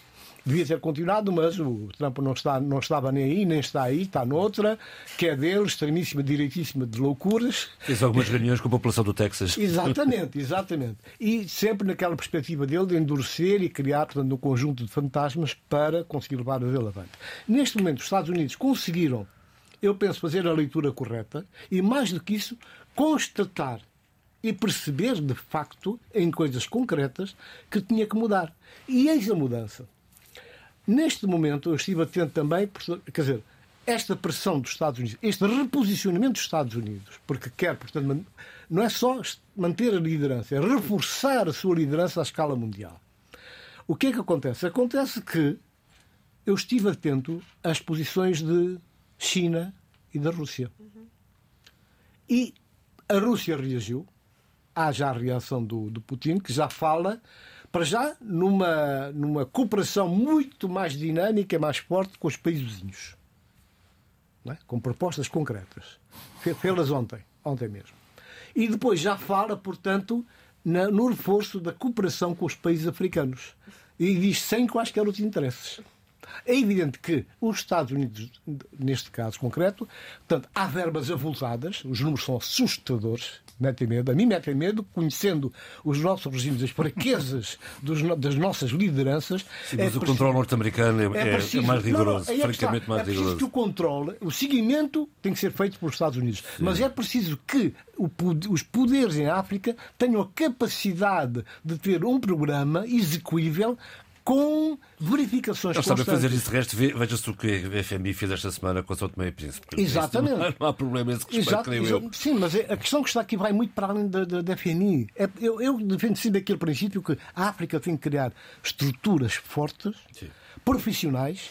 Devia ter continuado, mas o Trump não, está, não estava nem aí, nem está aí, está noutra, que é dele, extremíssima, direitíssima de loucuras. Fez algumas reuniões com a população do Texas. Exatamente, exatamente. E sempre naquela perspectiva dele de endurecer e criar, portanto, um conjunto de fantasmas para conseguir levar a dele avante. Neste momento, os Estados Unidos conseguiram eu penso fazer a leitura correta e, mais do que isso, constatar e perceber de facto, em coisas concretas, que tinha que mudar. E eis a mudança. Neste momento, eu estive atento também, quer dizer, esta pressão dos Estados Unidos, este reposicionamento dos Estados Unidos, porque quer, portanto, não é só manter a liderança, é reforçar a sua liderança à escala mundial. O que é que acontece? Acontece que eu estive atento às posições de China e da Rússia. Uhum. E a Rússia reagiu. Há já a reação do, do Putin, que já fala, para já, numa, numa cooperação muito mais dinâmica mais forte com os países vizinhos. É? Com propostas concretas. Fê-las ontem, ontem mesmo. E depois já fala, portanto, na, no reforço da cooperação com os países africanos. E diz sem quaisquer outros interesses. É evidente que os Estados Unidos, neste caso concreto, portanto, há verbas avultadas, os números são assustadores, metem medo. A mim metem medo, conhecendo os nossos regimes, as fraquezas dos, das nossas lideranças. Sim, mas é o controle norte-americano é, é, é, mais rigoroso, não, não, francamente mais é rigoroso. que o controle, o seguimento tem que ser feito pelos Estados Unidos. Sim. Mas é preciso que o, os poderes em África tenham a capacidade de ter um programa execuível com verificações Eles sabem fazer isso, resto, veja-se o que a FMI fez esta semana com o São Tomé e Príncipe. Exatamente. Não há, não há problema esse respeito, Exato, creio eu. Sim, mas é, a questão que está aqui vai muito para além da, da, da FMI. É, eu, eu defendo sempre aquele princípio que a África tem que criar estruturas fortes, Sim. profissionais,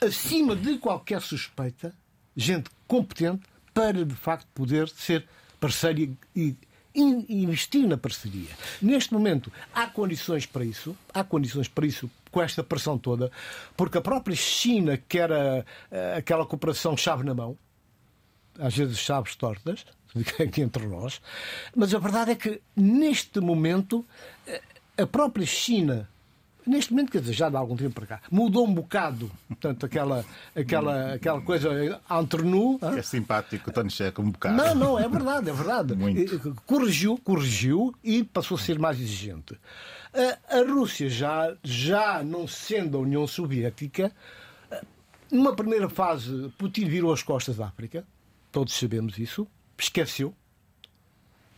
acima de qualquer suspeita, gente competente, para de facto poder ser parceira e investir na parceria. Neste momento há condições para isso, há condições para isso com esta pressão toda, porque a própria China quer a, a, aquela cooperação chave na mão, às vezes chaves tortas, aqui entre nós, mas a verdade é que neste momento a própria China neste momento, quer dizer, já há algum tempo para cá, mudou um bocado, portanto, aquela, aquela, aquela coisa entre nu. É simpático, Tony Checa, um bocado. Não, não, é verdade, é verdade. Muito. Corrigiu, corrigiu e passou a ser mais exigente. A, a Rússia, já, já não sendo a União Soviética, numa primeira fase, Putin virou as costas da África, todos sabemos isso, esqueceu.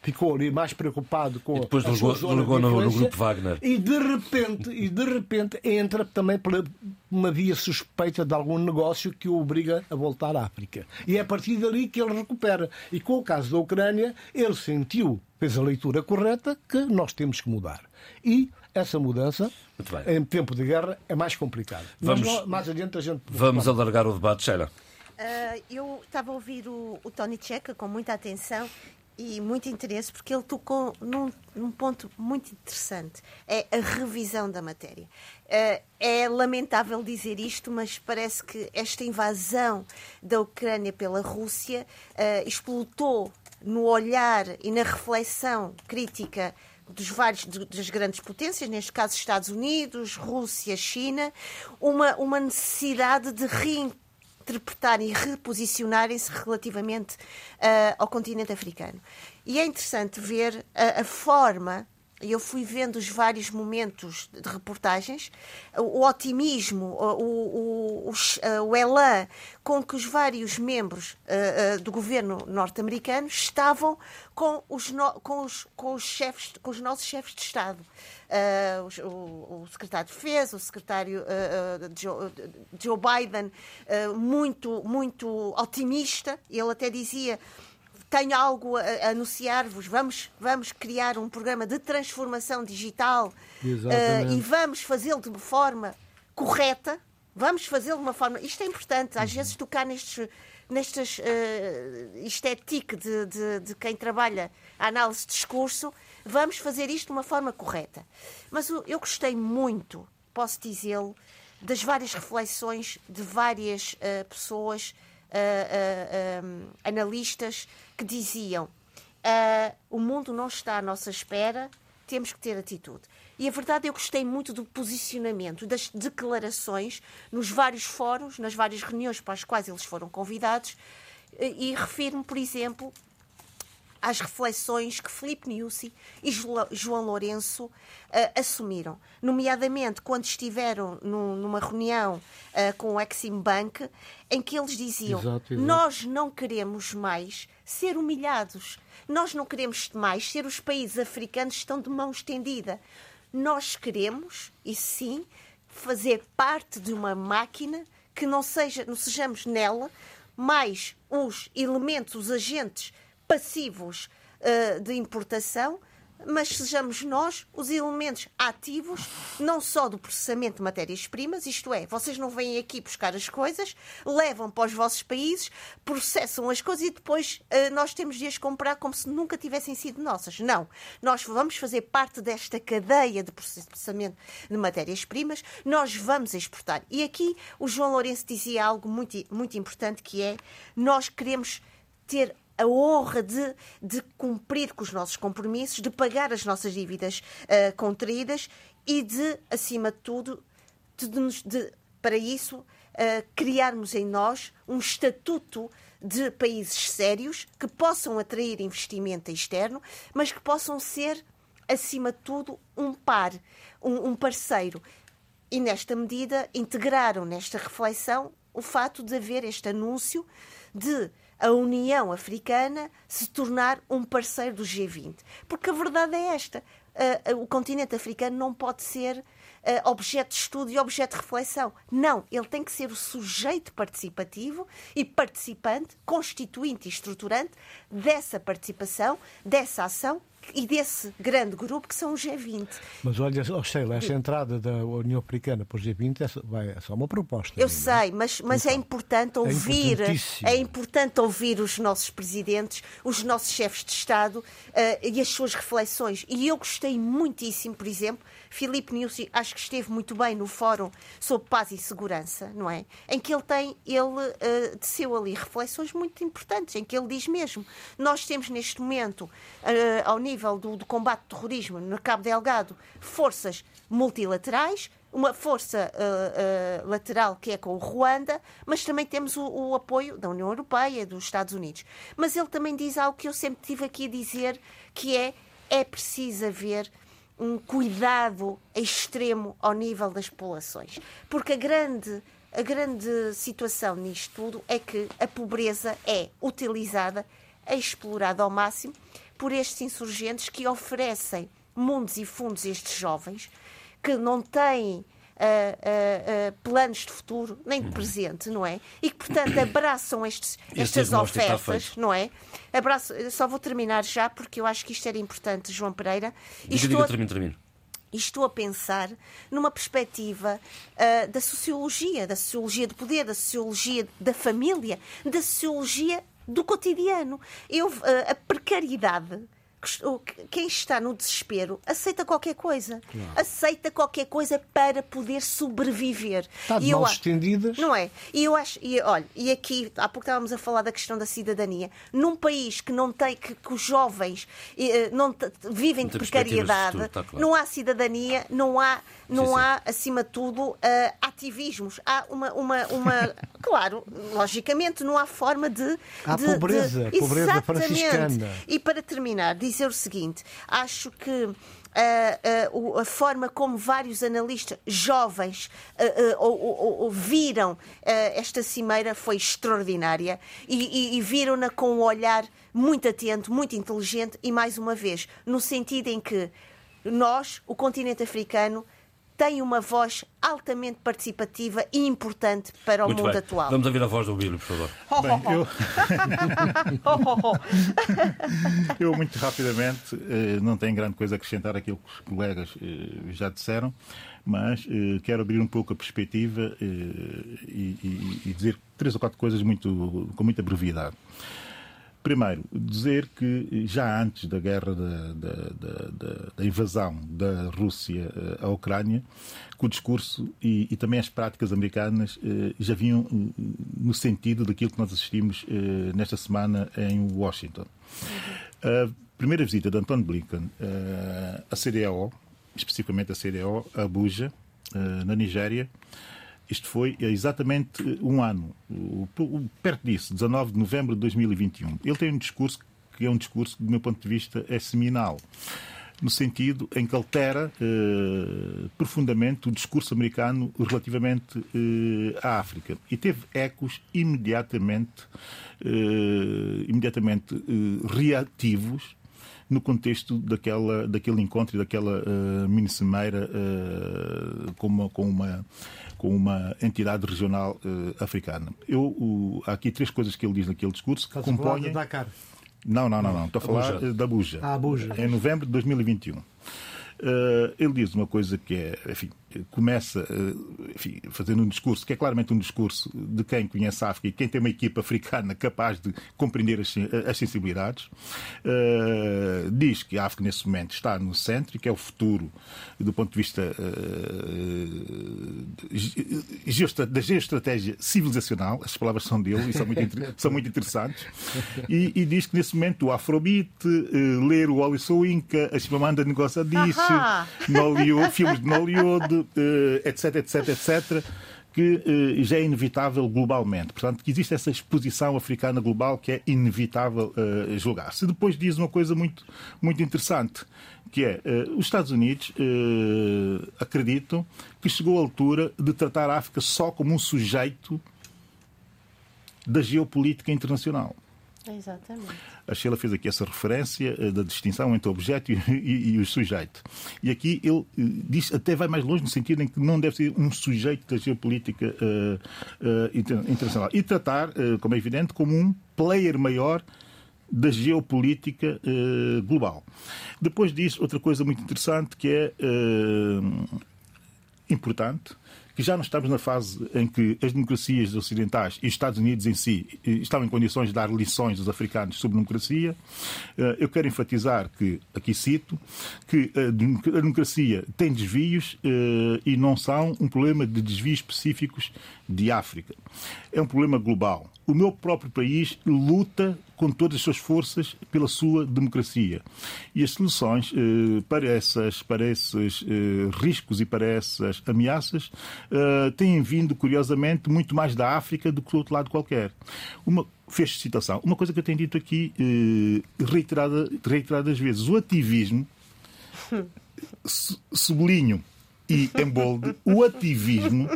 Ficou ali mais preocupado com e depois a ligou, sua zona ligou de no, grupo Wagner. e de repente e de repente entra também por uma via suspeita de algum negócio que o obriga a voltar à África. E é a partir dali que ele recupera. E com o caso da Ucrânia ele sentiu fez a leitura correta que nós temos que mudar. E essa mudança em tempo de guerra é mais complicada vamos, mas mais adiante a gente vamos alargar o debate Sheila. Uh, eu estava a ouvir o, o Tony Checa com muita atenção e muito interesse, porque ele tocou num, num, ponto muito interessante: é a revisão da matéria. Uh, é lamentável dizer isto, mas parece que esta invasão da Ucrânia pela Rússia uh, explotou no olhar e na reflexão crítica dos vários das grandes potências, neste caso Estados Unidos, Rússia, China, uma, uma necessidade de reinterpretar interpretarem e reposicionarem-se relativamente uh, ao continente africano. E é interessante ver a, a forma e eu fui vendo os vários momentos de reportagens, o otimismo, o, o, o, o elan com que os vários membros uh, uh, do governo norte-americano estavam com os, no, com, os, com, os chefes, com os nossos chefes de Estado. Uh, o, o, secretário de Defesa, o secretário Joe, Joe, Biden, muito, muito otimista. Ele até dizia tenho algo a, a anunciar-vos. Vamos, vamos criar um programa de transformação digital uh, e vamos fazê-lo de uma forma correta. Vamos fazê-lo de uma forma. Isto é importante, às uhum. vezes tocar nestes. nestes uh, isto é tique de, de, de quem trabalha a análise de discurso. Vamos fazer isto de uma forma correta. Mas eu gostei muito, posso dizê-lo, das várias reflexões de várias uh, pessoas uh, analistas que diziam o mundo não está à nossa espera, temos que ter atitude. E a verdade, eu gostei muito do posicionamento, das declarações nos vários fóruns, nas várias reuniões para as quais eles foram convidados, e refiro-me, por exemplo, às reflexões que Filipe Niusi e João Lourenço uh, assumiram, nomeadamente quando estiveram numa reunião uh, com o Exim Bank, em que eles diziam: exato, exato. Nós não queremos mais ser humilhados, nós não queremos mais ser os países africanos que estão de mão estendida. Nós queremos, e sim, fazer parte de uma máquina que não, seja, não sejamos nela mais os elementos, os agentes passivos uh, de importação, mas sejamos nós os elementos ativos, não só do processamento de matérias-primas, isto é, vocês não vêm aqui buscar as coisas, levam para os vossos países, processam as coisas e depois uh, nós temos de as comprar como se nunca tivessem sido nossas. Não. Nós vamos fazer parte desta cadeia de processamento de matérias-primas, nós vamos exportar. E aqui o João Lourenço dizia algo muito, muito importante que é nós queremos ter a honra de, de cumprir com os nossos compromissos, de pagar as nossas dívidas uh, contraídas e de, acima de tudo, de, de, para isso, uh, criarmos em nós um estatuto de países sérios que possam atrair investimento externo, mas que possam ser, acima de tudo, um par, um, um parceiro. E, nesta medida, integraram nesta reflexão o fato de haver este anúncio de a União Africana se tornar um parceiro do G20. Porque a verdade é esta: o continente africano não pode ser objeto de estudo e objeto de reflexão. Não, ele tem que ser o sujeito participativo e participante, constituinte e estruturante dessa participação, dessa ação e desse grande grupo que são os G20. Mas olha, oh Sheila, esta entrada da União Africana para os G20 é só, vai, é só uma proposta. Eu ainda. É? sei, mas, mas é então, é importante ouvir, é, é, importante ouvir os nossos presidentes, os nossos chefes de Estado uh, e as suas reflexões. E eu gostei muitíssimo, por exemplo, Filipe Nussi acho que esteve muito bem no fórum sobre paz e segurança, não é? Em que ele tem, ele uh, teceu ali reflexões muito importantes, em que ele diz mesmo, nós temos neste momento, uh, ao nível do, do combate ao terrorismo no Cabo Delgado, forças multilaterais, uma força uh, uh, lateral que é com o Ruanda, mas também temos o, o, apoio da União Europeia dos Estados Unidos. Mas ele também diz algo que eu sempre tive aqui a dizer, que é é preciso haver um cuidado extremo ao nível das populações. Porque a grande, a grande situação nisto tudo é que a pobreza é utilizada, é explorada ao máximo por estes insurgentes que oferecem mundos e fundos a estes jovens que não têm Uh, uh, uh, planos de futuro, nem de presente, não é? E que, portanto, abraçam estes, estas ofertas, não é? Abraço, só vou terminar já, porque eu acho que isto era importante, João Pereira. Diga, estou, diga, termino, termino. E estou a pensar numa perspectiva da sociologia, da sociologia do poder, da sociologia da família, da sociologia do cotidiano. Eu, a precariedade quem está no desespero aceita qualquer coisa. Claro. Aceita qualquer coisa para poder sobreviver. Está de e mãos estendidas. Não é? E eu acho, e olha, e aqui há pouco estávamos a falar da questão da cidadania. Num país que não tem, que, que os jovens eh, não vivem de precariedade, futuro, tá claro. não há cidadania, não há não sim, há, acima de tudo, uh, ativismos. Há uma, uma, uma. claro, logicamente, não há forma de. Há de, pobreza, de... pobreza Exatamente. franciscana. E para terminar, dizer o seguinte: acho que. Uh, uh, a forma como vários analistas jovens uh, viram esta cimeira foi extraordinária e, e, e viram-na com um olhar muito atento, muito inteligente e, mais uma vez, no sentido em que nós, o continente africano, tem uma voz altamente participativa e importante para o Muito mundo bem. atual. Vamos ouvir a voz do Bílio, por favor. Bem, eu... eu, muito rapidamente, eh, não tenho grande coisa a acrescentar aquilo que os colegas eh, já disseram, mas eh, quero abrir um pouco a perspectiva e dizer três ou quatro coisas muito, com muita brevidade. Primeiro, dizer que já antes da guerra da, da, da, da invasão da Rússia eh, à Ucrânia, que o discurso e, e, também as práticas americanas eh, já vinham eh, no sentido daquilo que nós assistimos nesta semana em Washington. A primeira visita de António Blinken à CDAO, especificamente a CDAO, a Abuja, na Nigéria, isto foi exatamente um ano, perto disso, 19 de novembro de 2021. Ele tem um discurso que é um discurso que, do meu ponto de vista, é seminal no sentido em que altera eh, profundamente o discurso americano relativamente eh, à África. E teve ecos imediatamente, eh, imediatamente reativos no contexto daquela, daquele encontro e daquela mini-cimeira com uma, com uma com uma entidade regional uh, africana. Eu, uh, há aqui três coisas que ele diz naquele discurso que compõem. Dakar. Não, não, não, não. Estou a falar Abuja. da Abuja. Ah, Abuja. Em novembro de 2021. Uh, eh, ele diz uma coisa que é, enfim, começa enfim, fazendo um discurso que é claramente um discurso de quem conhece a África e quem tem uma equipa africana capaz de compreender as, as sensibilidades. Uh, diz que a África, nesse momento, está no centro e que é o futuro do ponto de vista uh, da geoestratégia civilizacional. As palavras são dele e são muito, são muito interessantes. E, e, diz que, nesse momento, o Afrobeat, uh, ler o Oli Inca, a Chimamanda Ngozi Adichie, filmes de Nollywood, eh, etc, etc, etc, que eh, já é inevitável globalmente. Portanto, que existe essa exposição africana global que é inevitável uh, julgar-se. Depois diz uma coisa muito, muito interessante, que é os Estados Unidos acreditam que chegou a altura de tratar a África só como um sujeito da geopolítica internacional. Exatamente. A Sheila fez aqui essa referência uh, da distinção entre o objeto e, e, e, o sujeito. E aqui ele uh, diz, até vai mais longe no sentido em que não deve ser um sujeito da geopolítica uh, internacional. E tratar, como é evidente, como um player maior da geopolítica global. Depois disso, outra coisa muito interessante que é importante que já não estamos na fase em que as democracias ocidentais e os Estados Unidos em si estão em condições de dar lições aos africanos sobre democracia. Eh, eu quero enfatizar que, aqui cito, que a democracia tem desvios eh, e não são um problema de desvios específicos de África. É um problema global. O meu próprio país luta com todas as suas forças pela sua democracia. E as soluções eh, para, essas, para esses eh, riscos e para essas ameaças eh, têm vindo, curiosamente, muito mais da África do que do outro lado qualquer. Uma, fez citação. Uma coisa que eu tenho dito aqui eh, reiterada, reiteradas vezes: o ativismo, sublinho, e em bold, o ativismo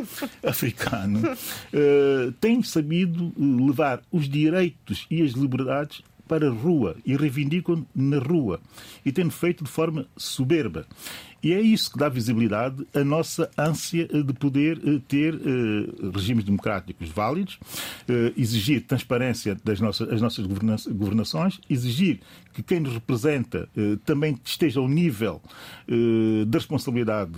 africano uh, tem sabido levar os direitos e as liberdades para a rua e reivindicam na rua. E têm feito de forma soberba. E é isso que dá visibilidade à nossa ânsia de poder eh, ter eh, regimes democráticos válidos, eh, exigir transparência das nossas, as nossas governações, exigir que quem nos representa também esteja ao nível da responsabilidade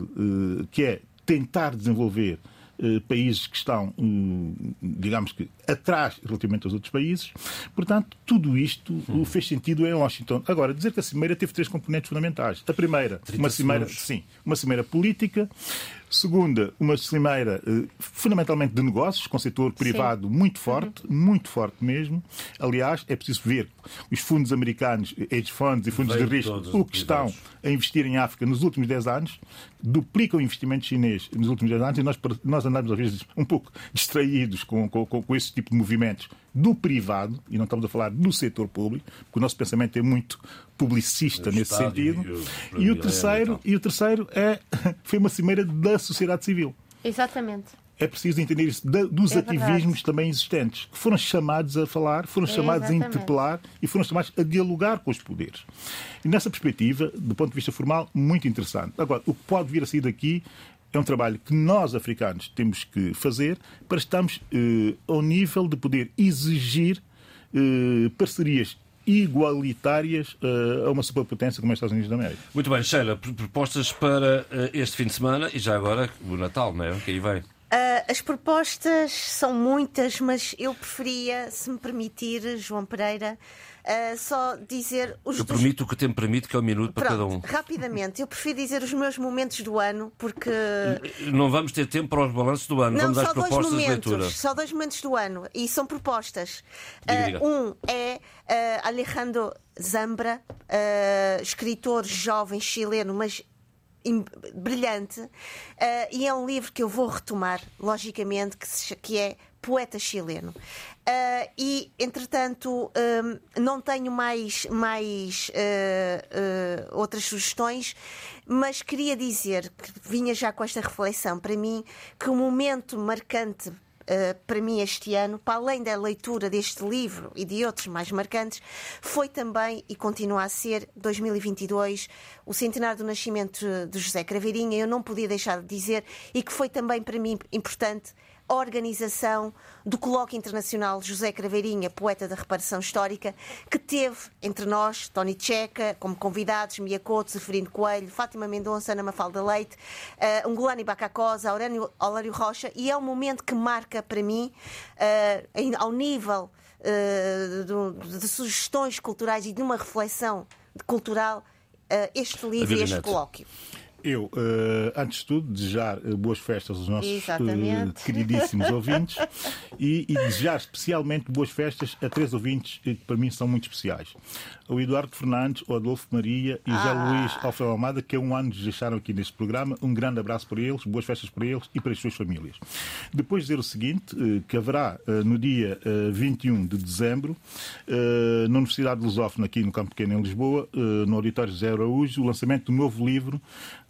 que é tentar desenvolver eh, países que estão, hum, digamos que, atrás relativamente aos outros países. Portanto, tudo isto hum. fez sentido em Washington. Agora, dizer que a cimeira teve três componentes fundamentais. A primeira, uma cimeira, sim, uma cimeira política. Segunda, uma cimeira eh, fundamentalmente de negócios, com o setor privado Sim. muito forte, uhum. muito forte mesmo. Aliás, é preciso ver os fundos americanos, hedge funds e fundos Veio de risco, o que estão a investir em África nos últimos 10 anos, duplicam o investimento chinês nos últimos 10 anos e nós, nós andamos, às vezes, um pouco distraídos com, com, com esse tipo de movimentos do privado, e não estamos a falar do setor público, porque o nosso pensamento é muito publicista o nesse sentido. E o, e o terceiro, e o terceiro é, foi uma cimeira da sociedade civil. Exatamente é preciso entender isso dos é ativismos também existentes, que foram chamados a falar, foram chamados a interpelar e foram chamados a dialogar com os poderes. E nessa perspectiva, do ponto de vista formal, muito interessante. Agora, o que pode vir a sair daqui é um trabalho que nós, africanos, temos que fazer para estarmos eh, ao nível de poder exigir eh, parcerias igualitárias uh, a uma superpotência como os Estados Unidos da América. Muito bem, Sheila, propostas para uh, este fim de semana e já agora o Natal, não é? Que aí vem. Uh, as propostas são muitas, mas eu preferia, se me permitir, João Pereira, Uh, só dizer os Eu permito o que o tempo permite, que é um minuto para Pronto, cada um. Rapidamente, eu prefiro dizer os meus momentos do ano, porque. Não vamos ter tempo para os balanços do ano, Não, vamos às propostas momentos, de leitura. Só dois momentos do ano, e são propostas. Diga, diga. Uh, um é Alejandro Zambra, escritor jovem chileno, mas brilhante, uh, e é um livro que eu vou retomar, logicamente, que, se, que é Poeta Chileno. Uh, e, entretanto, um, não tenho mais, mais uh, outras sugestões, mas queria dizer que vinha já com esta reflexão para mim que o momento marcante Uh, para mim este ano, para além da leitura deste livro e de outros mais marcantes, foi também e continua a ser 2022, o centenário do nascimento de José Craveirinha. Eu não podia deixar de dizer e que foi também para mim importante organização do Colóquio Internacional José Craveirinha, poeta da reparação histórica, que teve entre nós, Tony Checa, como convidados, Mia Couto, Zeferino Coelho, Fátima Mendonça, Ana Mafalda Leite, uh, Ungulani Bacacosa, Aurélio, Aurélio Rocha, e é um momento que marca para mim, uh, ao nível uh, de, de, sugestões culturais e de uma reflexão cultural, este livro e este colóquio. Eu, uh, antes de tudo, desejar uh, boas festas aos nossos uh, queridíssimos ouvintes e, e, desejar especialmente boas festas a três ouvintes que para mim são muito especiais. O Eduardo Fernandes, o Adolfo Maria e José ah. Luís Alfredo Almada, que há um ano nos deixaram aqui neste programa. Um grande abraço para eles, boas festas para eles e para as suas famílias. Depois dizer o seguinte, que haverá no dia 21 de dezembro, na Universidade de Lusófona, aqui no Campo Pequeno, em Lisboa, no Auditório José Araújo, o lançamento do novo livro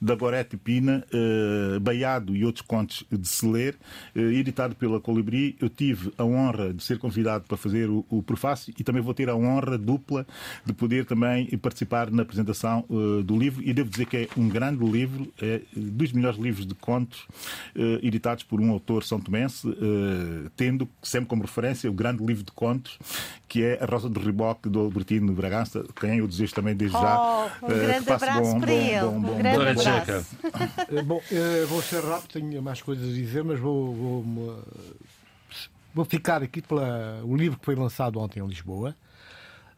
da Gorete Pina, uh, Baiado e outros contos de se ler, uh, editado pela Colibri. Eu tive a honra de ser convidado para fazer o, o prefácio e também vou ter a honra dupla de poder também participar na apresentação uh, do livro. E devo dizer que é um grande livro, é dos melhores livros de contos editados por um autor são tomense, tendo sempre como referência o grande livro de contos que é A Rosa do Riboque do Albertino Bragança, quem eu desejo também desde já. Oh, um grande abraço bom, para bom, ele. Bom, bom, um grande abraço. Eh, bom, eh, vou ser rápido, tenho mais coisas a dizer, mas vou, vou, vou ficar aqui pela o livro que foi lançado ontem em Lisboa.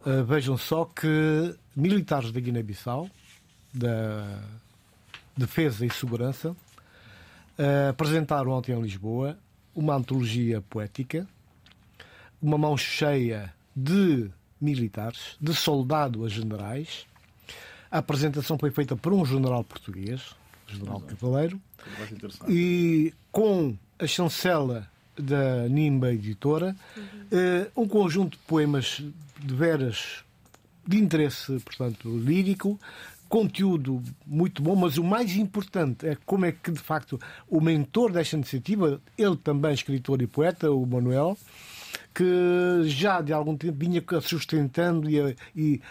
Uh, vejam só que militares da Guiné-Bissau, da Defesa e Segurança, uh, apresentaram ontem em Lisboa uma antologia poética, uma mão cheia de militares, de soldado a generais, a apresentação foi feita por um general português, general Cavaleiro, e com a chancela da Nimba Editora, uhum. um conjunto de poemas de veras de interesse, portanto, lírico, conteúdo muito bom, mas o mais importante é como é que, de facto, o mentor desta iniciativa, ele também escritor e poeta, o Manuel, que já de algum tempo vinha sustentando e, e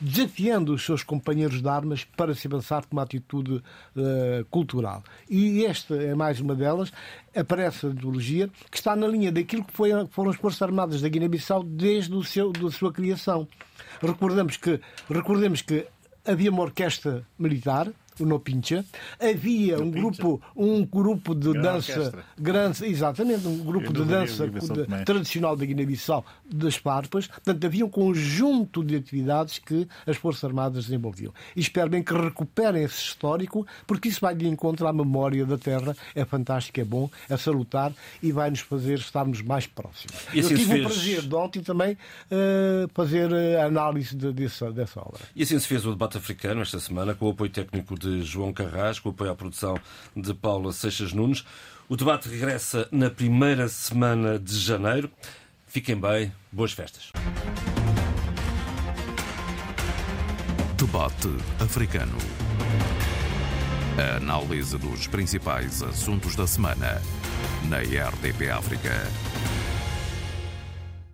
desafiando os seus companheiros de armas para se avançar com uma atitude uh, cultural. E esta é mais uma delas. Aparece a ideologia que está na linha daquilo que foi, foram as Forças Armadas da Guiné-Bissau desde o seu, da sua criação. Recordamos que, recordemos que havia uma orquestra militar o No Pincha. Havia um grupo, um grupo de dança grande, exatamente, um grupo de dança de, tradicional da Guiné-Bissau das Parpas. Portanto, havia um conjunto de atividades que as Forças Armadas desenvolviam. E espero bem que recuperem esse histórico, porque isso vai de encontro à memória da terra. É fantástico, é bom, é salutar e vai nos fazer estarmos mais próximos. E assim Eu tive fez... o prazer de ontem também uh, fazer a análise de, dessa, dessa obra. E assim se fez o debate africano esta semana com o apoio técnico de de João Carrasco, apoio à produção de Paula Seixas Nunes. O debate regressa na primeira semana de janeiro. Fiquem bem, boas festas. Debate africano. A análise dos principais assuntos da semana na RDP África.